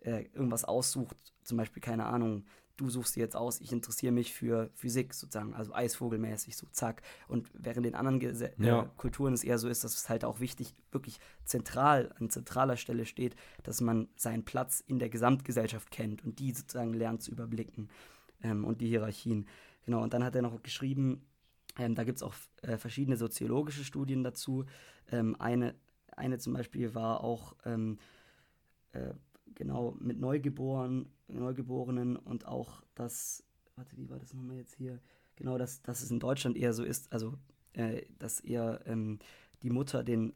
äh, irgendwas aussucht, zum Beispiel, keine Ahnung, du suchst dir jetzt aus, ich interessiere mich für Physik sozusagen, also Eisvogelmäßig, so zack. Und während in anderen Gese äh, ja. äh, Kulturen es eher so ist, dass es halt auch wichtig, wirklich zentral, an zentraler Stelle steht, dass man seinen Platz in der Gesamtgesellschaft kennt und die sozusagen lernt zu überblicken ähm, und die Hierarchien. Genau, und dann hat er noch geschrieben, ähm, da gibt es auch äh, verschiedene soziologische Studien dazu. Ähm, eine, eine zum Beispiel war auch ähm, äh, genau mit Neugeborenen, Neugeborenen und auch das, warte, wie war das nochmal jetzt hier? Genau, dass, dass es in Deutschland eher so ist, also äh, dass eher ähm, die Mutter den,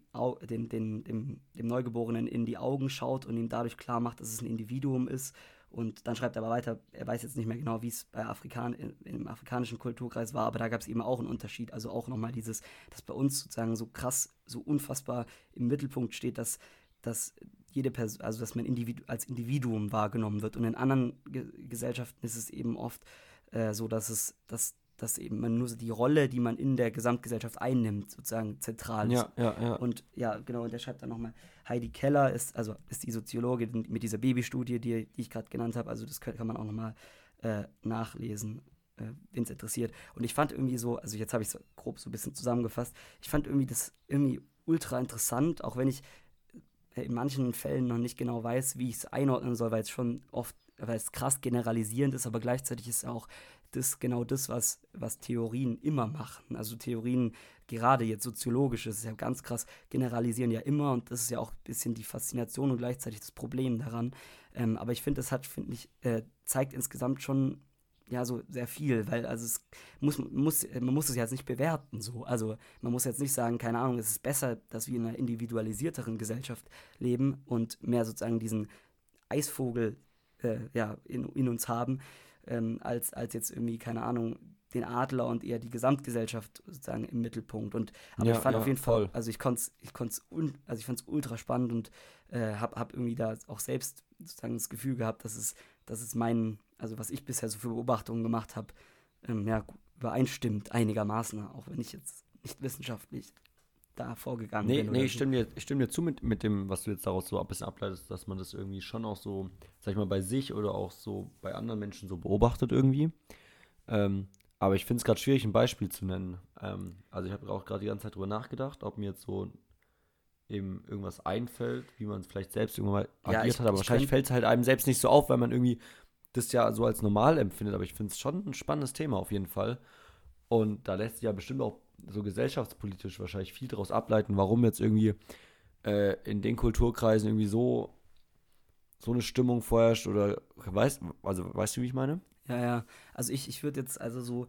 den, den, dem, dem Neugeborenen in die Augen schaut und ihm dadurch klar macht, dass es ein Individuum ist. Und dann schreibt er aber weiter, er weiß jetzt nicht mehr genau, wie es bei Afrikan im afrikanischen Kulturkreis war, aber da gab es eben auch einen Unterschied. Also auch nochmal dieses, dass bei uns sozusagen so krass, so unfassbar im Mittelpunkt steht, dass, dass jede Person, also dass man Individu als Individuum wahrgenommen wird. Und in anderen Ge Gesellschaften ist es eben oft äh, so, dass es, dass, dass eben man nur die Rolle, die man in der Gesamtgesellschaft einnimmt, sozusagen zentral ist. Ja, ja, ja. Und ja, genau, und der schreibt dann nochmal, Heidi Keller ist, also ist die Soziologin mit dieser Babystudie, die, die ich gerade genannt habe, also das kann, kann man auch nochmal äh, nachlesen, äh, wen es interessiert. Und ich fand irgendwie so, also jetzt habe ich es grob so ein bisschen zusammengefasst, ich fand irgendwie das irgendwie ultra interessant, auch wenn ich in manchen Fällen noch nicht genau weiß, wie ich es einordnen soll, weil es schon oft, weil es krass generalisierend ist, aber gleichzeitig ist auch das genau das, was, was Theorien immer machen. Also Theorien, gerade jetzt soziologisch, ist ja ganz krass, generalisieren ja immer und das ist ja auch ein bisschen die Faszination und gleichzeitig das Problem daran. Ähm, aber ich finde, das hat, finde ich, äh, zeigt insgesamt schon ja so sehr viel, weil also es muss, muss, man muss es jetzt nicht bewerten so. Also man muss jetzt nicht sagen, keine Ahnung, es ist besser, dass wir in einer individualisierteren Gesellschaft leben und mehr sozusagen diesen Eisvogel äh, ja, in, in uns haben, ähm, als, als jetzt irgendwie, keine Ahnung, den Adler und eher die Gesamtgesellschaft sozusagen im Mittelpunkt. Und aber ja, ich fand ja, auf jeden voll. Fall, also ich konnte ich konnte also ich fand es ultra spannend und äh, habe hab irgendwie da auch selbst sozusagen das Gefühl gehabt, dass es, dass es mein, also was ich bisher so für Beobachtungen gemacht habe, ähm, ja, übereinstimmt einigermaßen, auch wenn ich jetzt nicht wissenschaftlich da vorgegangen nee, bin. Nee, ich stimme, dir, ich stimme dir zu mit, mit dem, was du jetzt daraus so ein bisschen ableitest, dass man das irgendwie schon auch so, sag ich mal, bei sich oder auch so bei anderen Menschen so beobachtet irgendwie. Ähm, aber ich finde es gerade schwierig, ein Beispiel zu nennen. Ähm, also ich habe auch gerade die ganze Zeit drüber nachgedacht, ob mir jetzt so eben irgendwas einfällt, wie man es vielleicht selbst irgendwann mal Ja, agiert ich- hat. Aber ich wahrscheinlich fällt es halt einem selbst nicht so auf, weil man irgendwie das ja so als normal empfindet. Aber ich finde es schon ein spannendes Thema auf jeden Fall. Und da lässt sich ja bestimmt auch so gesellschaftspolitisch wahrscheinlich viel daraus ableiten, warum jetzt irgendwie äh, in den Kulturkreisen irgendwie so, so eine Stimmung vorherrscht oder weißt, also weißt du, wie ich meine? Ja, ja. Also ich, ich würde jetzt, also so,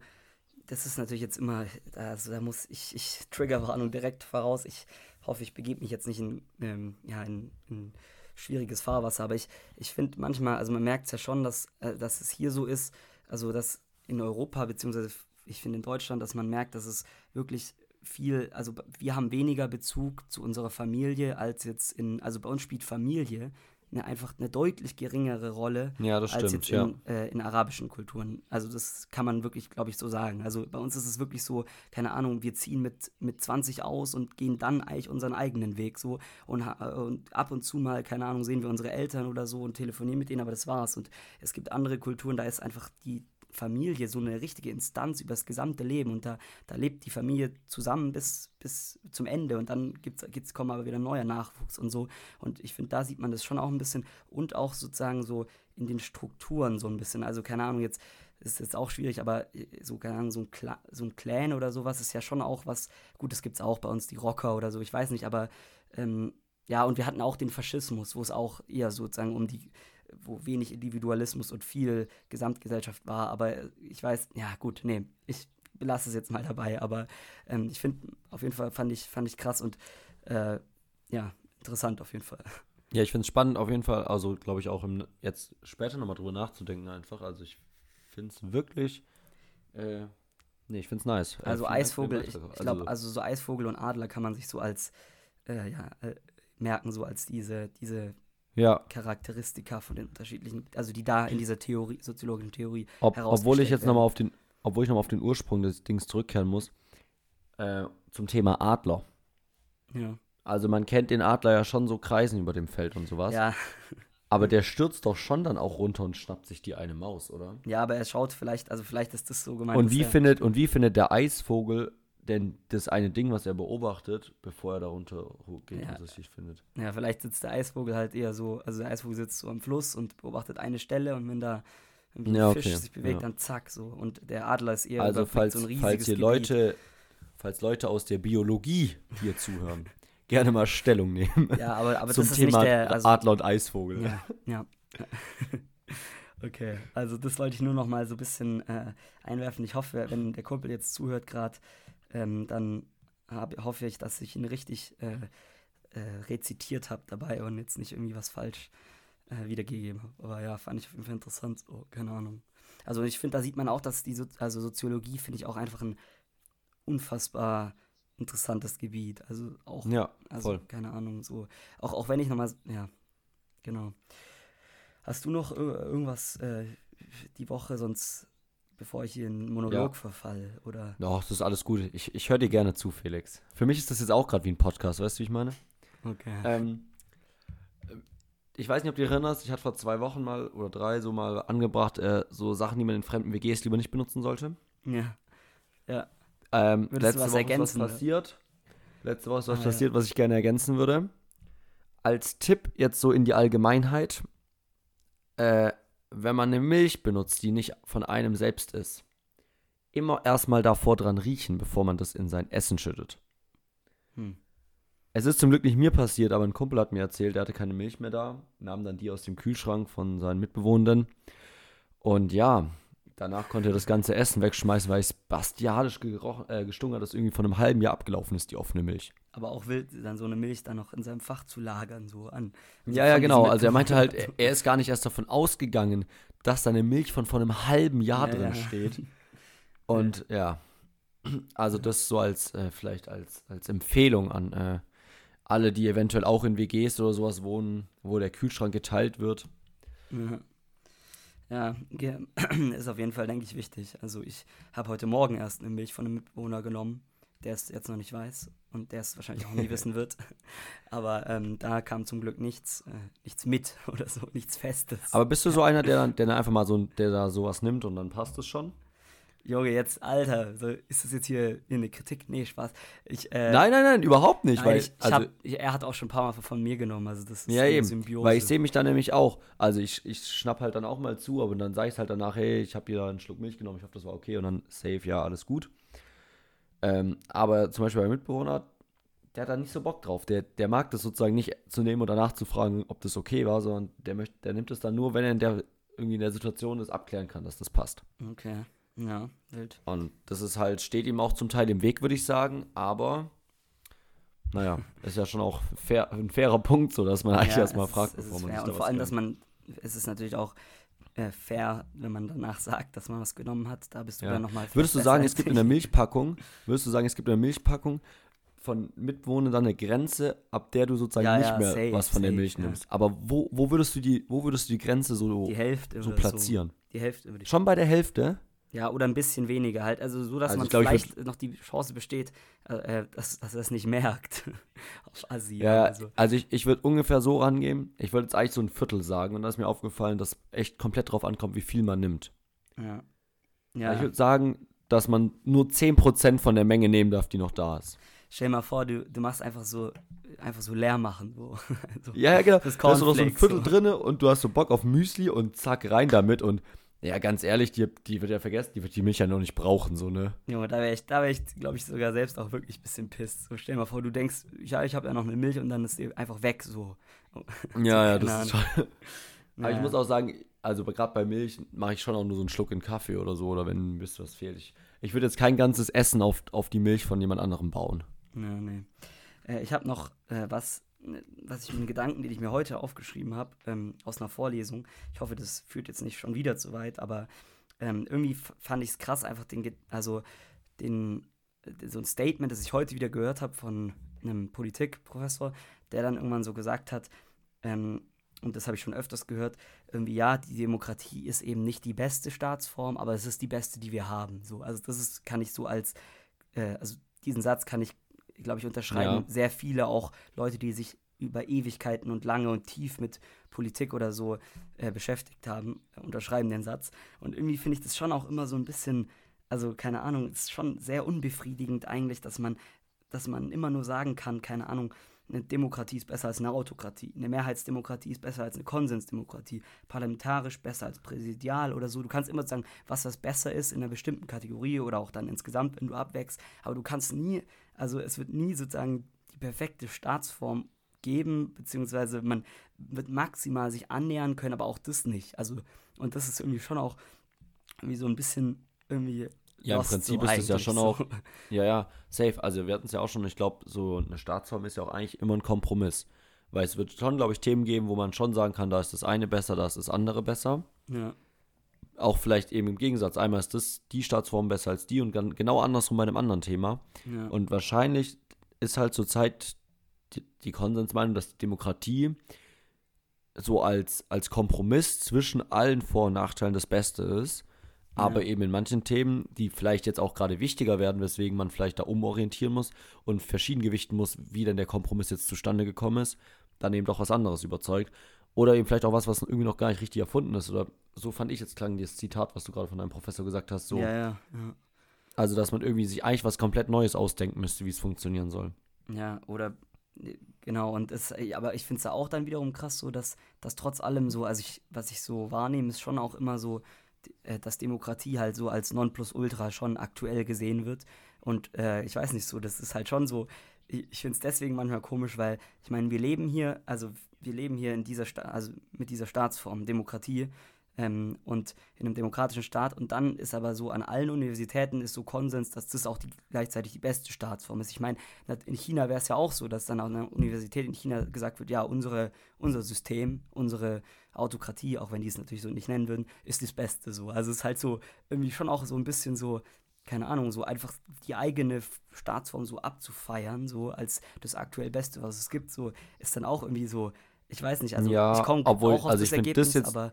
das ist natürlich jetzt immer, also da muss ich, ich Triggerwarnung direkt voraus. Ich hoffe, ich begebe mich jetzt nicht in, ähm, ja, in, in schwieriges Fahrwasser, aber ich, ich finde manchmal, also man merkt es ja schon, dass, äh, dass es hier so ist, also dass in Europa, beziehungsweise ich finde in Deutschland, dass man merkt, dass es wirklich viel, also wir haben weniger Bezug zu unserer Familie als jetzt in, also bei uns spielt Familie eine, einfach eine deutlich geringere Rolle Ja, als stimmt, jetzt ja. in, äh, in arabischen Kulturen. Also das kann man wirklich, glaube ich, so sagen. Also bei uns ist es wirklich so, keine Ahnung, wir ziehen mit, mit 20 aus und gehen dann eigentlich unseren eigenen Weg so und, äh, und ab und zu mal, keine Ahnung, sehen wir unsere Eltern oder so und telefonieren mit denen, aber das war's. Und es gibt andere Kulturen, da ist einfach die Familie so eine richtige Instanz über das gesamte Leben. Und da, da lebt die Familie zusammen bis, bis zum Ende. Und dann gibt's, gibt's, kommen aber wieder neuer Nachwuchs und so. Und ich finde, da sieht man das schon auch ein bisschen. Und auch sozusagen so in den Strukturen so ein bisschen, also keine Ahnung, jetzt ist jetzt auch schwierig, aber äh, so, keine Ahnung, so ein, Cla so ein Clan oder sowas ist ja schon auch was, gut, das gibt es auch bei uns, die Rocker oder so, ich weiß nicht, aber ähm, ja, und wir hatten auch den Faschismus, wo es auch eher sozusagen um die, wo wenig Individualismus und viel Gesamtgesellschaft war, aber ich weiß, ja gut, nee, ich belasse es jetzt mal dabei, aber ähm, ich finde, auf jeden Fall fand ich, fand ich krass und äh, ja, interessant auf jeden Fall. Ja, ich finde es spannend auf jeden Fall, also glaube ich auch im, jetzt später nochmal drüber nachzudenken einfach. Also ich finde es wirklich, äh, nee, ich finde es nice. Äh, Also den Eisvogel, ich, ich glaube, also so Eisvogel und Adler kann man sich so als, äh, ja, äh, merken, so als diese, diese ja, Charakteristika von den unterschiedlichen, also die da in dieser Theorie, soziologischen Theorie Ob, obwohl ich jetzt nochmal auf den, obwohl ich nochmal auf den Ursprung des Dings zurückkehren muss, äh, zum Thema Adler. Ja, Also man kennt den Adler ja schon so kreisen über dem Feld und sowas. ja, Aber der stürzt doch schon dann auch runter und schnappt sich die eine Maus, oder? ja, aber er schaut vielleicht, also vielleicht ist das so gemeint. Und wie findet, und wie findet der Eisvogel denn das eine Ding, was er beobachtet, bevor er da runter geht Ja. und es sich findet? Ja, vielleicht sitzt der Eisvogel halt eher so, also der Eisvogel sitzt so am Fluss und beobachtet eine Stelle und wenn da irgendwie ein Ja, Fisch okay, sich bewegt, ja. dann zack so. Und der Adler ist eher Also falls, so ein riesiges falls hier Gebiet. Leute, falls Leute aus der Biologie hier zuhören, gerne mal Stellung nehmen Ja, aber, aber zum das ist Thema der, also, Adler und Eisvogel. Ja, ja. okay, also das wollte ich nur noch mal so ein bisschen äh, einwerfen. Ich hoffe, wenn der Kumpel jetzt zuhört gerade, ähm, dann hab, hoffe ich, dass ich ihn richtig äh, äh, rezitiert habe dabei und jetzt nicht irgendwie was falsch äh, wiedergegeben habe. Aber ja, fand ich auf jeden Fall interessant. So, keine Ahnung. Also ich finde, da sieht man auch, dass die so also Soziologie finde ich auch einfach ein unfassbar interessantes Gebiet. Also auch Ja, also, voll. keine Ahnung, so. Auch, auch wenn ich nochmal, ja, genau. Hast du noch ir- irgendwas äh, die Woche, sonst, bevor ich hier in einen Monolog Ja. verfall, oder? Doch, das ist alles gut. Ich, ich höre dir gerne zu, Felix. Für mich ist das jetzt auch gerade wie ein Podcast, weißt du, wie ich meine? Okay. Ähm, ich weiß nicht, ob du dich erinnerst, ich hatte vor zwei Wochen mal oder drei so mal angebracht, äh, so Sachen, die man in fremden WGs lieber nicht benutzen sollte. Ja. Ja. Ähm, letzte was Woche ergänzen, was passiert. Letzte Woche ist was Ah, ja. passiert, was ich gerne ergänzen würde. Als Tipp jetzt so in die Allgemeinheit, äh, wenn man eine Milch benutzt, die nicht von einem selbst ist, immer erstmal davor dran riechen, bevor man das in sein Essen schüttet. Hm. Es ist zum Glück nicht mir passiert, aber ein Kumpel hat mir erzählt, der hatte keine Milch mehr da, nahm dann die aus dem Kühlschrank von seinen Mitbewohnenden. Und ja, danach konnte er das ganze Essen wegschmeißen, weil es bastialisch gerochen, äh, gestunken hat, dass irgendwie von einem halben Jahr abgelaufen ist, die offene Milch. Aber auch wild, dann so eine Milch dann noch in seinem Fach zu lagern, so an. Ja, ja, von genau. Also er meinte halt, er, er ist gar nicht erst davon ausgegangen, dass da eine Milch von vor einem halben Jahr Ja, drin ja. steht. Und ja, also das so als, äh, vielleicht als, als Empfehlung an äh, alle, die eventuell auch in WGs oder sowas wohnen, wo der Kühlschrank geteilt wird. Ja, ja ist auf jeden Fall, denke ich, wichtig. Also ich habe heute Morgen erst eine Milch von einem Mitbewohner genommen, der es jetzt noch nicht weiß und der es wahrscheinlich auch nie wissen wird. Aber ähm, da kam zum Glück nichts, äh, nichts mit oder so, nichts Festes. Aber bist du so einer, der, dann- der einfach mal so, der da sowas nimmt und dann passt es schon? Junge, jetzt, Alter, so, ist das jetzt hier eine Kritik? Nee, Spaß. Ich, äh, nein, nein, nein, überhaupt nicht. nein, weil, ich, ich also, hab, ich, er hat auch schon ein paar Mal von mir genommen, also das ist ja, eben. Symbiose. Weil ich sehe mich da nämlich auch. Also ich, ich schnapp halt dann auch mal zu, aber dann sage ich halt danach, hey, ich habe hier einen Schluck Milch genommen, ich hoffe, das war okay und dann safe, ja, alles gut. Ähm, aber zum Beispiel bei Mitbewohner, der hat da nicht so Bock drauf. Der, der mag das sozusagen nicht zu nehmen und danach zu fragen, ob das okay war, sondern der, möchte, der nimmt es dann nur, wenn er in der, irgendwie in der Situation das abklären kann, dass das passt. Okay, ja, wild. Und das ist halt, steht ihm auch zum Teil im Weg, würde ich sagen, aber naja, ist ja schon auch fair, ein fairer Punkt, so dass man eigentlich Ja, erstmal fragt, bevor man fair. sich da Und vor allem, dass man, es ist natürlich auch äh, fair, wenn man danach sagt, dass man was genommen hat. Da bist du Ja. dann nochmal Würdest du sagen, es gibt in der Milchpackung, würdest du sagen, es gibt in der Milchpackung von Mitwohnern dann eine Grenze, ab der du sozusagen Ja, nicht ja, mehr safe, was von der safe, Milch ja. nimmst. Aber wo, wo würdest du die, wo würdest du die Grenze so, die Hälfte so platzieren? So. Die Hälfte. Schon bei der Hälfte? Ja, oder ein bisschen weniger halt. Also so, dass Also man ich glaub, ich vielleicht noch die Chance besteht, äh, äh, dass, dass er es nicht merkt. Auf Assi. Ja, Also. also ich, ich würde ungefähr so rangehen. Ich würde jetzt eigentlich so ein Viertel sagen. Und da ist mir aufgefallen, dass echt komplett drauf ankommt, wie viel man nimmt. Ja. Ich ja. würde sagen, dass man nur 10% von der Menge nehmen darf, die noch da ist. Stell dir mal vor, du, du machst einfach so, einfach so leer machen. So. so. Ja, ja, genau. Das Da hast du noch so ein Viertel so. drinne und du hast so Bock auf Müsli und zack, rein damit. Und ja, ganz ehrlich, die, die wird ja vergessen, die wird die Milch ja noch nicht brauchen, so, ne? Junge, da wäre ich, da wär ich glaube ich, sogar selbst auch wirklich ein bisschen pisst. So, stell dir mal vor, du denkst, ja, ich habe ja noch eine Milch und dann ist die einfach weg, so. Ja, ja, keine das ist schon. Aber ich Ja. muss auch sagen, also gerade bei Milch mache ich schon auch nur so einen Schluck in Kaffee oder so, oder wenn ein bisschen was fehlt. Ich, ich würde jetzt kein ganzes Essen auf, auf die Milch von jemand anderem bauen. Ja, nee. Äh, ich habe noch äh, was, was ich einen Gedanken, den ich mir heute aufgeschrieben habe, ähm, aus einer Vorlesung. Ich hoffe, das führt jetzt nicht schon wieder zu weit, aber ähm, irgendwie fand ich es krass, einfach den, also den, äh, so ein Statement, das ich heute wieder gehört habe von einem Politikprofessor, der dann irgendwann so gesagt hat, ähm, und das habe ich schon öfters gehört, irgendwie, ja, die Demokratie ist eben nicht die beste Staatsform, aber es ist die beste, die wir haben. So, also das ist, kann ich so als, äh, also diesen Satz kann ich, glaube ich, unterschreiben. Ja. Sehr viele auch Leute, die sich über Ewigkeiten und lange und tief mit Politik oder so äh, beschäftigt haben, äh, unterschreiben den Satz. Und irgendwie finde ich das schon auch immer so ein bisschen, also keine Ahnung, es ist schon sehr unbefriedigend eigentlich, dass man, dass man immer nur sagen kann, keine Ahnung, eine Demokratie ist besser als eine Autokratie, eine Mehrheitsdemokratie ist besser als eine Konsensdemokratie, parlamentarisch besser als präsidial oder so. Du kannst immer sagen, was das besser ist in einer bestimmten Kategorie oder auch dann insgesamt, wenn du abwächst, aber du kannst nie, also es wird nie sozusagen die perfekte Staatsform geben, beziehungsweise man wird maximal sich annähern können, aber auch das nicht. Also, und das ist irgendwie schon auch irgendwie so ein bisschen irgendwie. Ja, im Prinzip ist es ja schon so. auch, ja, ja, safe. Also wir hatten es ja auch schon, ich glaube, so eine Staatsform ist ja auch eigentlich immer ein Kompromiss. Weil es wird schon, glaube ich, Themen geben, wo man schon sagen kann, da ist das eine besser, da ist das andere besser. Ja, Auch vielleicht eben im Gegensatz. Einmal ist das die Staatsform besser als die und genau andersrum bei einem anderen Thema. ja. Und wahrscheinlich ist halt zurzeit die, die Konsensmeinung, dass die Demokratie so als, als Kompromiss zwischen allen Vor- und Nachteilen das Beste ist. Aber Ja. eben in manchen Themen, die vielleicht jetzt auch gerade wichtiger werden, weswegen man vielleicht da umorientieren muss und verschieden gewichten muss, wie denn der Kompromiss jetzt zustande gekommen ist, dann eben doch was anderes überzeugt. Oder eben vielleicht auch was, was irgendwie noch gar nicht richtig erfunden ist. Oder so fand ich jetzt klang dieses Zitat, was du gerade von deinem Professor gesagt hast. So, ja, ja, ja. Also, dass man irgendwie sich eigentlich was komplett Neues ausdenken müsste, wie es funktionieren soll. Ja, oder äh, genau, und es, äh, aber ich finde es auch dann wiederum krass, so dass, dass trotz allem so, also ich, was ich so wahrnehme, ist schon auch immer so, dass Demokratie halt so als Nonplusultra schon aktuell gesehen wird. Und äh, ich weiß nicht so, das ist halt schon so, ich, ich finde es deswegen manchmal komisch, weil ich meine, wir leben hier, also wir leben hier in dieser Sta also mit dieser Staatsform, Demokratie. Ähm, und in einem demokratischen Staat. Und dann ist aber so, an allen Universitäten ist so Konsens, dass das auch die, gleichzeitig die beste Staatsform ist. Ich meine, in China wäre es ja auch so, dass dann an einer Universität in China gesagt wird, ja, unsere, unser System, unsere Autokratie, auch wenn die es natürlich so nicht nennen würden, ist das Beste so. Also es ist halt so irgendwie schon auch so ein bisschen so, keine Ahnung, so einfach die eigene Staatsform so abzufeiern, so als das aktuell Beste, was es gibt, so ist dann auch irgendwie so, Ich weiß nicht, also Ja, ich komme auch auf also das Ergebnis, das jetzt- aber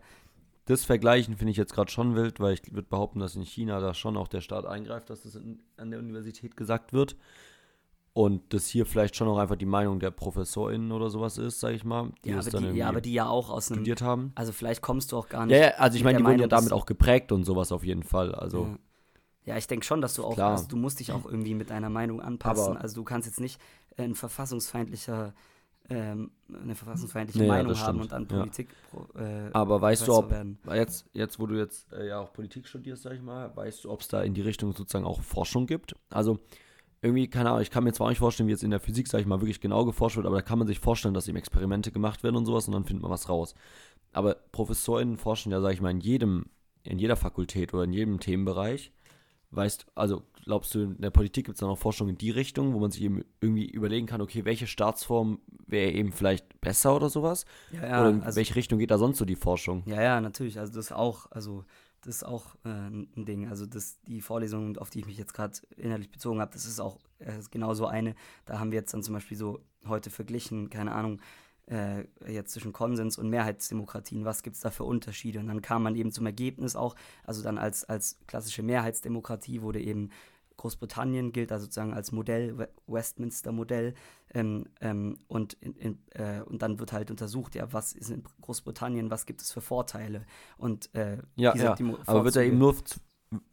Das Vergleichen finde ich jetzt gerade schon wild, weil ich würde behaupten, dass in China da schon auch der Staat eingreift, dass das in, an der Universität gesagt wird. Und das hier vielleicht schon auch einfach die Meinung der ProfessorInnen oder sowas ist, sage ich mal, die ja, aber dann die, ja, aber die ja auch aus einem, studiert haben. also vielleicht kommst du auch gar nicht. Ja, ja, also ich meine, die wurden ja damit auch geprägt und sowas auf jeden Fall. Also, Ja. Ja, ich denke schon, dass du auch, also du musst dich auch irgendwie mit deiner Meinung anpassen. Aber- also du kannst jetzt nicht äh, ein verfassungsfeindlicher, ähm, eine verfassungsfeindliche Nee, ja, Meinung haben und dann ja. Politik pro- äh, aber weißt du, ob, werden. Jetzt, jetzt, wo du jetzt äh, ja auch Politik studierst, sag ich mal, weißt du, ob es da in die Richtung sozusagen auch Forschung gibt? Also irgendwie, keine Ahnung, ich kann mir zwar auch nicht vorstellen, wie jetzt in der Physik, sag ich mal, wirklich genau geforscht wird, aber da kann man sich vorstellen, dass eben Experimente gemacht werden und sowas und dann findet man was raus. Aber ProfessorInnen forschen ja, sag ich mal, in jedem, in jeder Fakultät oder in jedem Themenbereich. Weißt, also glaubst du, in der Politik gibt es dann auch Forschung in die Richtung, wo man sich eben irgendwie überlegen kann, okay, welche Staatsform wäre eben vielleicht besser oder sowas? Ja, ja, oder in also, welche Richtung geht da sonst so die Forschung? ja, ja, natürlich. Also das auch, also das ist auch äh, ein Ding. Also das, die Vorlesung, auf die ich mich jetzt gerade inhaltlich bezogen habe, das ist auch äh, genau so eine. Da haben wir jetzt dann zum Beispiel so heute verglichen, keine Ahnung, äh, jetzt zwischen Konsens und Mehrheitsdemokratien, was gibt es da für Unterschiede? Und dann kam man eben zum Ergebnis auch, also dann als, als klassische Mehrheitsdemokratie wurde eben Großbritannien gilt da sozusagen als Modell, We- Westminster-Modell. Ähm, ähm, und, in, in, äh, und dann wird halt untersucht, ja, was ist in Großbritannien, was gibt es für Vorteile? Und äh, Ja, ja. Demo- Aber wird da eben nur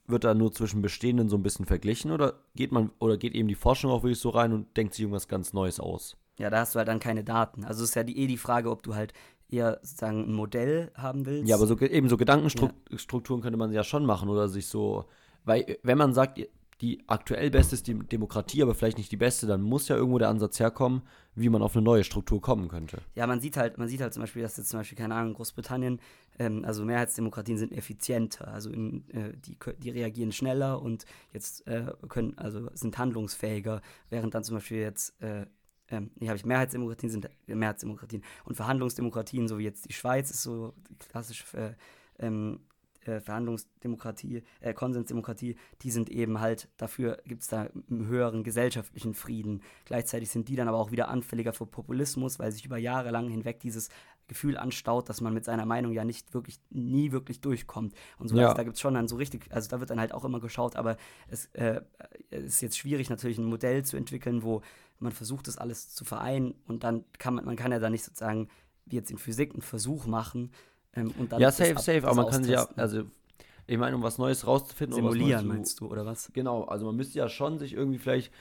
wird da nur zwischen bestehenden so ein bisschen verglichen oder geht man oder geht eben die Forschung auch wirklich so rein und denkt sich irgendwas ganz Neues aus? Ja, da hast du halt dann keine Daten. Also es ist ja die, eh die Frage, ob du halt eher sozusagen ein Modell haben willst. Ja, aber so eben so Gedankenstrukturen könnte man ja schon machen oder sich so, weil wenn man sagt, die aktuell beste ist die Demokratie, aber vielleicht nicht die beste, dann muss ja irgendwo der Ansatz herkommen, wie man auf eine neue Struktur kommen könnte. Ja, man sieht halt, man sieht halt zum Beispiel, dass jetzt zum Beispiel, keine Ahnung, Großbritannien, ähm, also Mehrheitsdemokratien sind effizienter, also in, äh, die, die reagieren schneller und jetzt äh, können, also sind handlungsfähiger, während dann zum Beispiel jetzt, äh, ähm, nee, habe ich Mehrheitsdemokratien sind Mehrheitsdemokratien und Verhandlungsdemokratien, so wie jetzt die Schweiz, ist so die klassische äh, ähm, äh, Verhandlungsdemokratie, äh, Konsensdemokratie, die sind eben halt, dafür gibt es da einen höheren gesellschaftlichen Frieden. Gleichzeitig sind die dann aber auch wieder anfälliger für Populismus, weil sich über Jahre lang hinweg dieses Gefühl anstaut, dass man mit seiner Meinung ja nicht wirklich, nie wirklich durchkommt. Und so, Ja. also da gibt es schon dann so richtig, also da wird dann halt auch immer geschaut, aber es äh, es ist jetzt schwierig natürlich ein Modell zu entwickeln, wo man versucht, das alles zu vereinen und dann kann man, man kann ja da nicht sozusagen, wie jetzt in Physik, einen Versuch machen ähm, und dann ja, safe, ab- safe, aber man kann sich ja, also ich meine, um was Neues rauszufinden simulieren, zu, meinst du, oder was? Genau, also man müsste ja schon sich irgendwie vielleicht,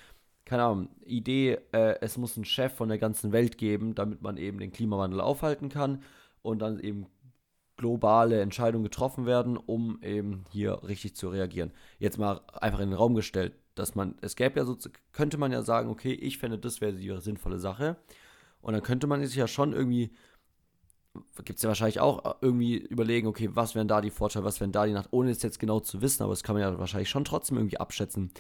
keine Ahnung, Idee, äh, es muss einen Chef von der ganzen Welt geben, damit man eben den Klimawandel aufhalten kann und dann eben globale Entscheidungen getroffen werden, um eben hier richtig zu reagieren. Jetzt mal einfach in den Raum gestellt, dass man, es gäbe ja so, könnte man ja sagen, okay, ich fände, das wäre die sinnvolle Sache. Und dann könnte man sich ja schon irgendwie, gibt es ja wahrscheinlich auch irgendwie überlegen, okay, was wären da die Vorteile, was wären da die Nacht, ohne es jetzt genau zu wissen, aber das kann man ja wahrscheinlich schon trotzdem irgendwie abschätzen.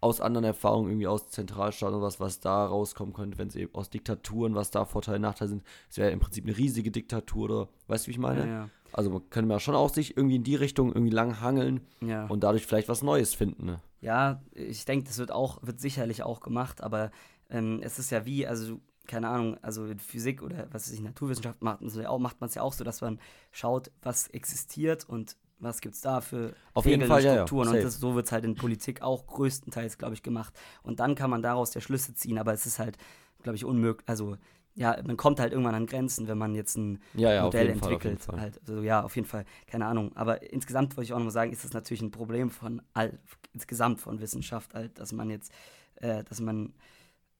Aus anderen Erfahrungen, irgendwie aus Zentralstaaten oder was, was da rauskommen könnte, wenn es eben aus Diktaturen, was da Vorteile, Nachteile sind. Es wäre im Prinzip eine riesige Diktatur oder, weißt du, wie ich meine? Ja, ja. Also man könnte ja schon auch sich irgendwie in die Richtung irgendwie lang hangeln ja. und dadurch vielleicht was Neues finden. Ne? Ja, ich denke, das wird auch, wird sicherlich auch gemacht, aber ähm, es ist ja wie, also keine Ahnung, also in Physik oder was weiß ich, Naturwissenschaft macht man es ja auch, macht man es ja auch so, dass man schaut, was existiert und was gibt es da für Auf jeden Regeln Fall, und ja, ja, Strukturen. und das, so wird es halt in Politik auch größtenteils, glaube ich, gemacht. Und dann kann man daraus ja Schlüsse ziehen, aber es ist halt, glaube ich, unmöglich, also ja, man kommt halt irgendwann an Grenzen, wenn man jetzt ein Ja, ja, Modell entwickelt. Fall. Halt. Also ja, auf jeden Fall, keine Ahnung. Aber insgesamt wollte ich auch nochmal sagen, ist das natürlich ein Problem von all, insgesamt von Wissenschaft, halt, dass man jetzt, äh, dass man,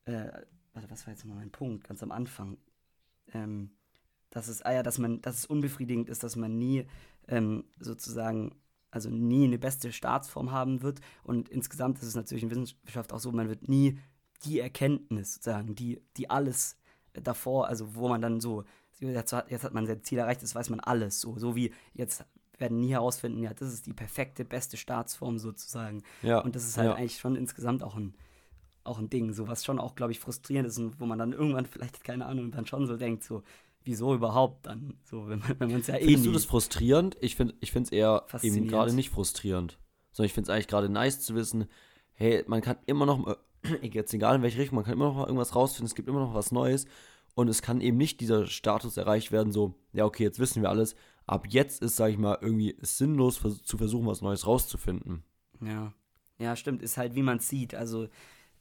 äh, warte, was war jetzt nochmal mein Punkt, ganz am Anfang? Ähm, dass es, ah ja, dass man, dass es unbefriedigend ist, dass man nie ähm, sozusagen, also nie eine beste Staatsform haben wird. Und insgesamt ist es natürlich in Wissenschaft auch so, man wird nie die Erkenntnis sozusagen, die, die alles davor, also wo man dann so, jetzt hat, jetzt hat man sein Ziel erreicht, jetzt weiß man alles so. So wie jetzt werden nie herausfinden, ja, das ist die perfekte, beste Staatsform sozusagen. Ja, Und das ist halt ja. eigentlich schon insgesamt auch ein, auch ein Ding, so was schon auch, glaube ich, frustrierend ist und wo man dann irgendwann vielleicht, keine Ahnung, dann schon so denkt, so, wieso überhaupt dann? So, wenn man es ja eh Findest nie. du das frustrierend? Ich finde ich es eher eben gerade nicht frustrierend. Sondern ich finde es eigentlich gerade nice zu wissen, hey, man kann immer noch, mal- jetzt egal in welche Richtung, man kann immer noch mal irgendwas rausfinden, es gibt immer noch was Neues. und es kann eben nicht dieser Status erreicht werden, so, ja, okay, jetzt wissen wir alles. Ab jetzt ist, sag ich mal, irgendwie sinnlos vers zu versuchen, was Neues rauszufinden. Ja. Ja, stimmt. Ist halt, wie man es sieht. Also,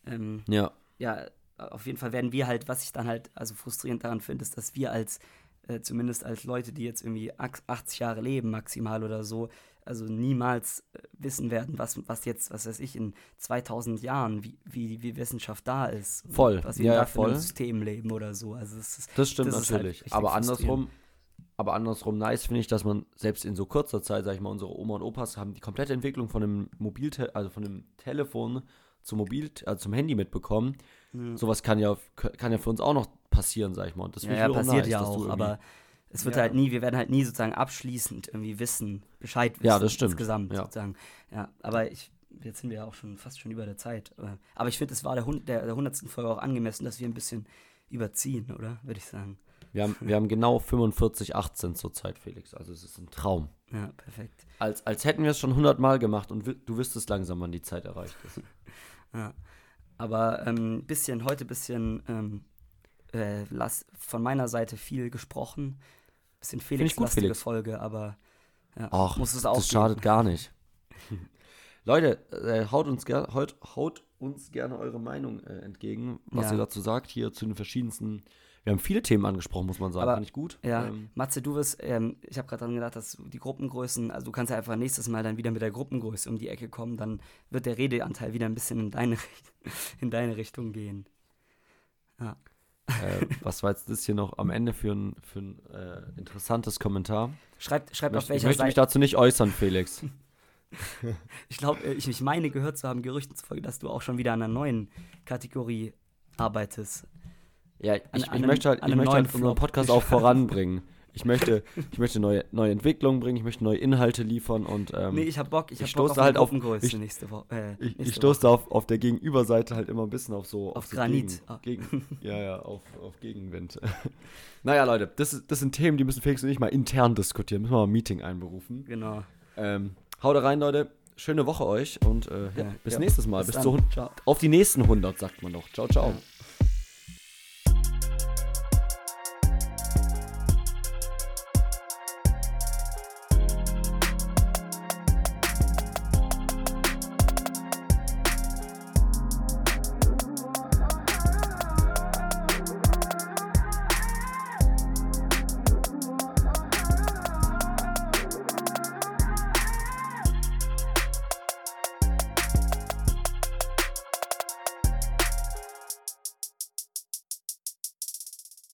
ähm, Ja. ja, auf jeden Fall werden wir halt, was ich dann halt also frustrierend daran finde, ist, dass wir als, äh, zumindest als Leute, die jetzt irgendwie ach- 80 Jahre leben, maximal oder so, also niemals äh, wissen werden, was, was jetzt, was weiß ich, in 2000 Jahren, wie, wie, wie Wissenschaft da ist. Voll. Was wir Ja, da für ein voll. System leben oder so. Also es ist, Das stimmt Das halt natürlich. richtig aber andersrum, aber andersrum nice finde ich, dass man selbst in so kurzer Zeit, sag ich mal, unsere Oma und Opas haben die komplette Entwicklung von einem Mobilte also von einem Telefon zum Mobil also zum Handy mitbekommen. Ja. Sowas kann ja kann ja für uns auch noch passieren, sag ich mal. Und das ja, ja, passiert nice, ja auch, aber es wird Ja. halt nie, wir werden halt nie sozusagen abschließend irgendwie wissen, Bescheid wissen. Ja, das stimmt. Insgesamt Ja. sozusagen. Ja, aber ich, jetzt sind wir ja auch schon fast schon über der Zeit. Aber- ich finde, es war der, Hund, der, der 100. Folge auch angemessen, dass wir ein bisschen überziehen, oder? Würde ich sagen. wir haben wir haben genau 45 18 zur Zeit, Felix. Also es ist ein Traum. Ja, perfekt. Als, als hätten wir es schon 100 Mal gemacht und du wüsstest langsam, wann die Zeit erreicht ist. Ja. Aber ähm, bisschen, heute bisschen ähm, äh, lass, von meiner Seite viel gesprochen. Bisschen ich Felix. Folge, aber ja, Ach, muss es auch das schadet gar nicht. Leute, äh, haut, uns ger haut, haut uns gerne eure Meinung äh, entgegen, was Ja. ihr dazu sagt, hier zu den verschiedensten. Wir haben viele Themen angesprochen, muss man sagen. Aber- Fand ich gut. Ja, Ähm, Matze, du wirst, ähm, ich habe gerade dran gedacht, dass die Gruppengrößen, also du kannst ja einfach nächstes Mal dann wieder mit der Gruppengröße um die Ecke kommen, dann wird der Redeanteil wieder ein bisschen in deine, in deine Richtung gehen. Ja. Äh, was war jetzt das hier noch am Ende für ein, für ein äh, interessantes Kommentar? Schreibt, schreibt auf Ich, ich welcher möchte mich Seite. dazu nicht äußern, Felix. Ich glaube, ich, ich meine gehört zu haben, Gerüchten zufolge, dass du auch schon wieder an einer neuen Kategorie arbeitest. Ja, ich, An- ich an möchte halt, ich möchte halt unseren. Podcast auch voranbringen. Ich möchte, ich möchte neue, neue Entwicklungen bringen, ich möchte neue Inhalte liefern und ähm, nee, ich hab Bock, ich ich hab Bock stoße auf halt auf- ich- nächste Woche. Äh, ich, nächste ich stoße da auf, auf der Gegenüberseite halt immer ein bisschen auf so Auf so Granit. Ah. Gegen, gegen, ja, ja, auf, auf Gegenwind. naja, Leute, das, das sind Themen, die müssen Felix und ich mal intern diskutieren. Müssen wir mal ein Meeting einberufen. Genau. Ähm, haut rein, Leute. Schöne Woche euch und äh, ja, Ja, bis ja. nächstes Mal. Bis Bis, zu, auf die nächsten 100, sagt man doch. Ciao, ciao.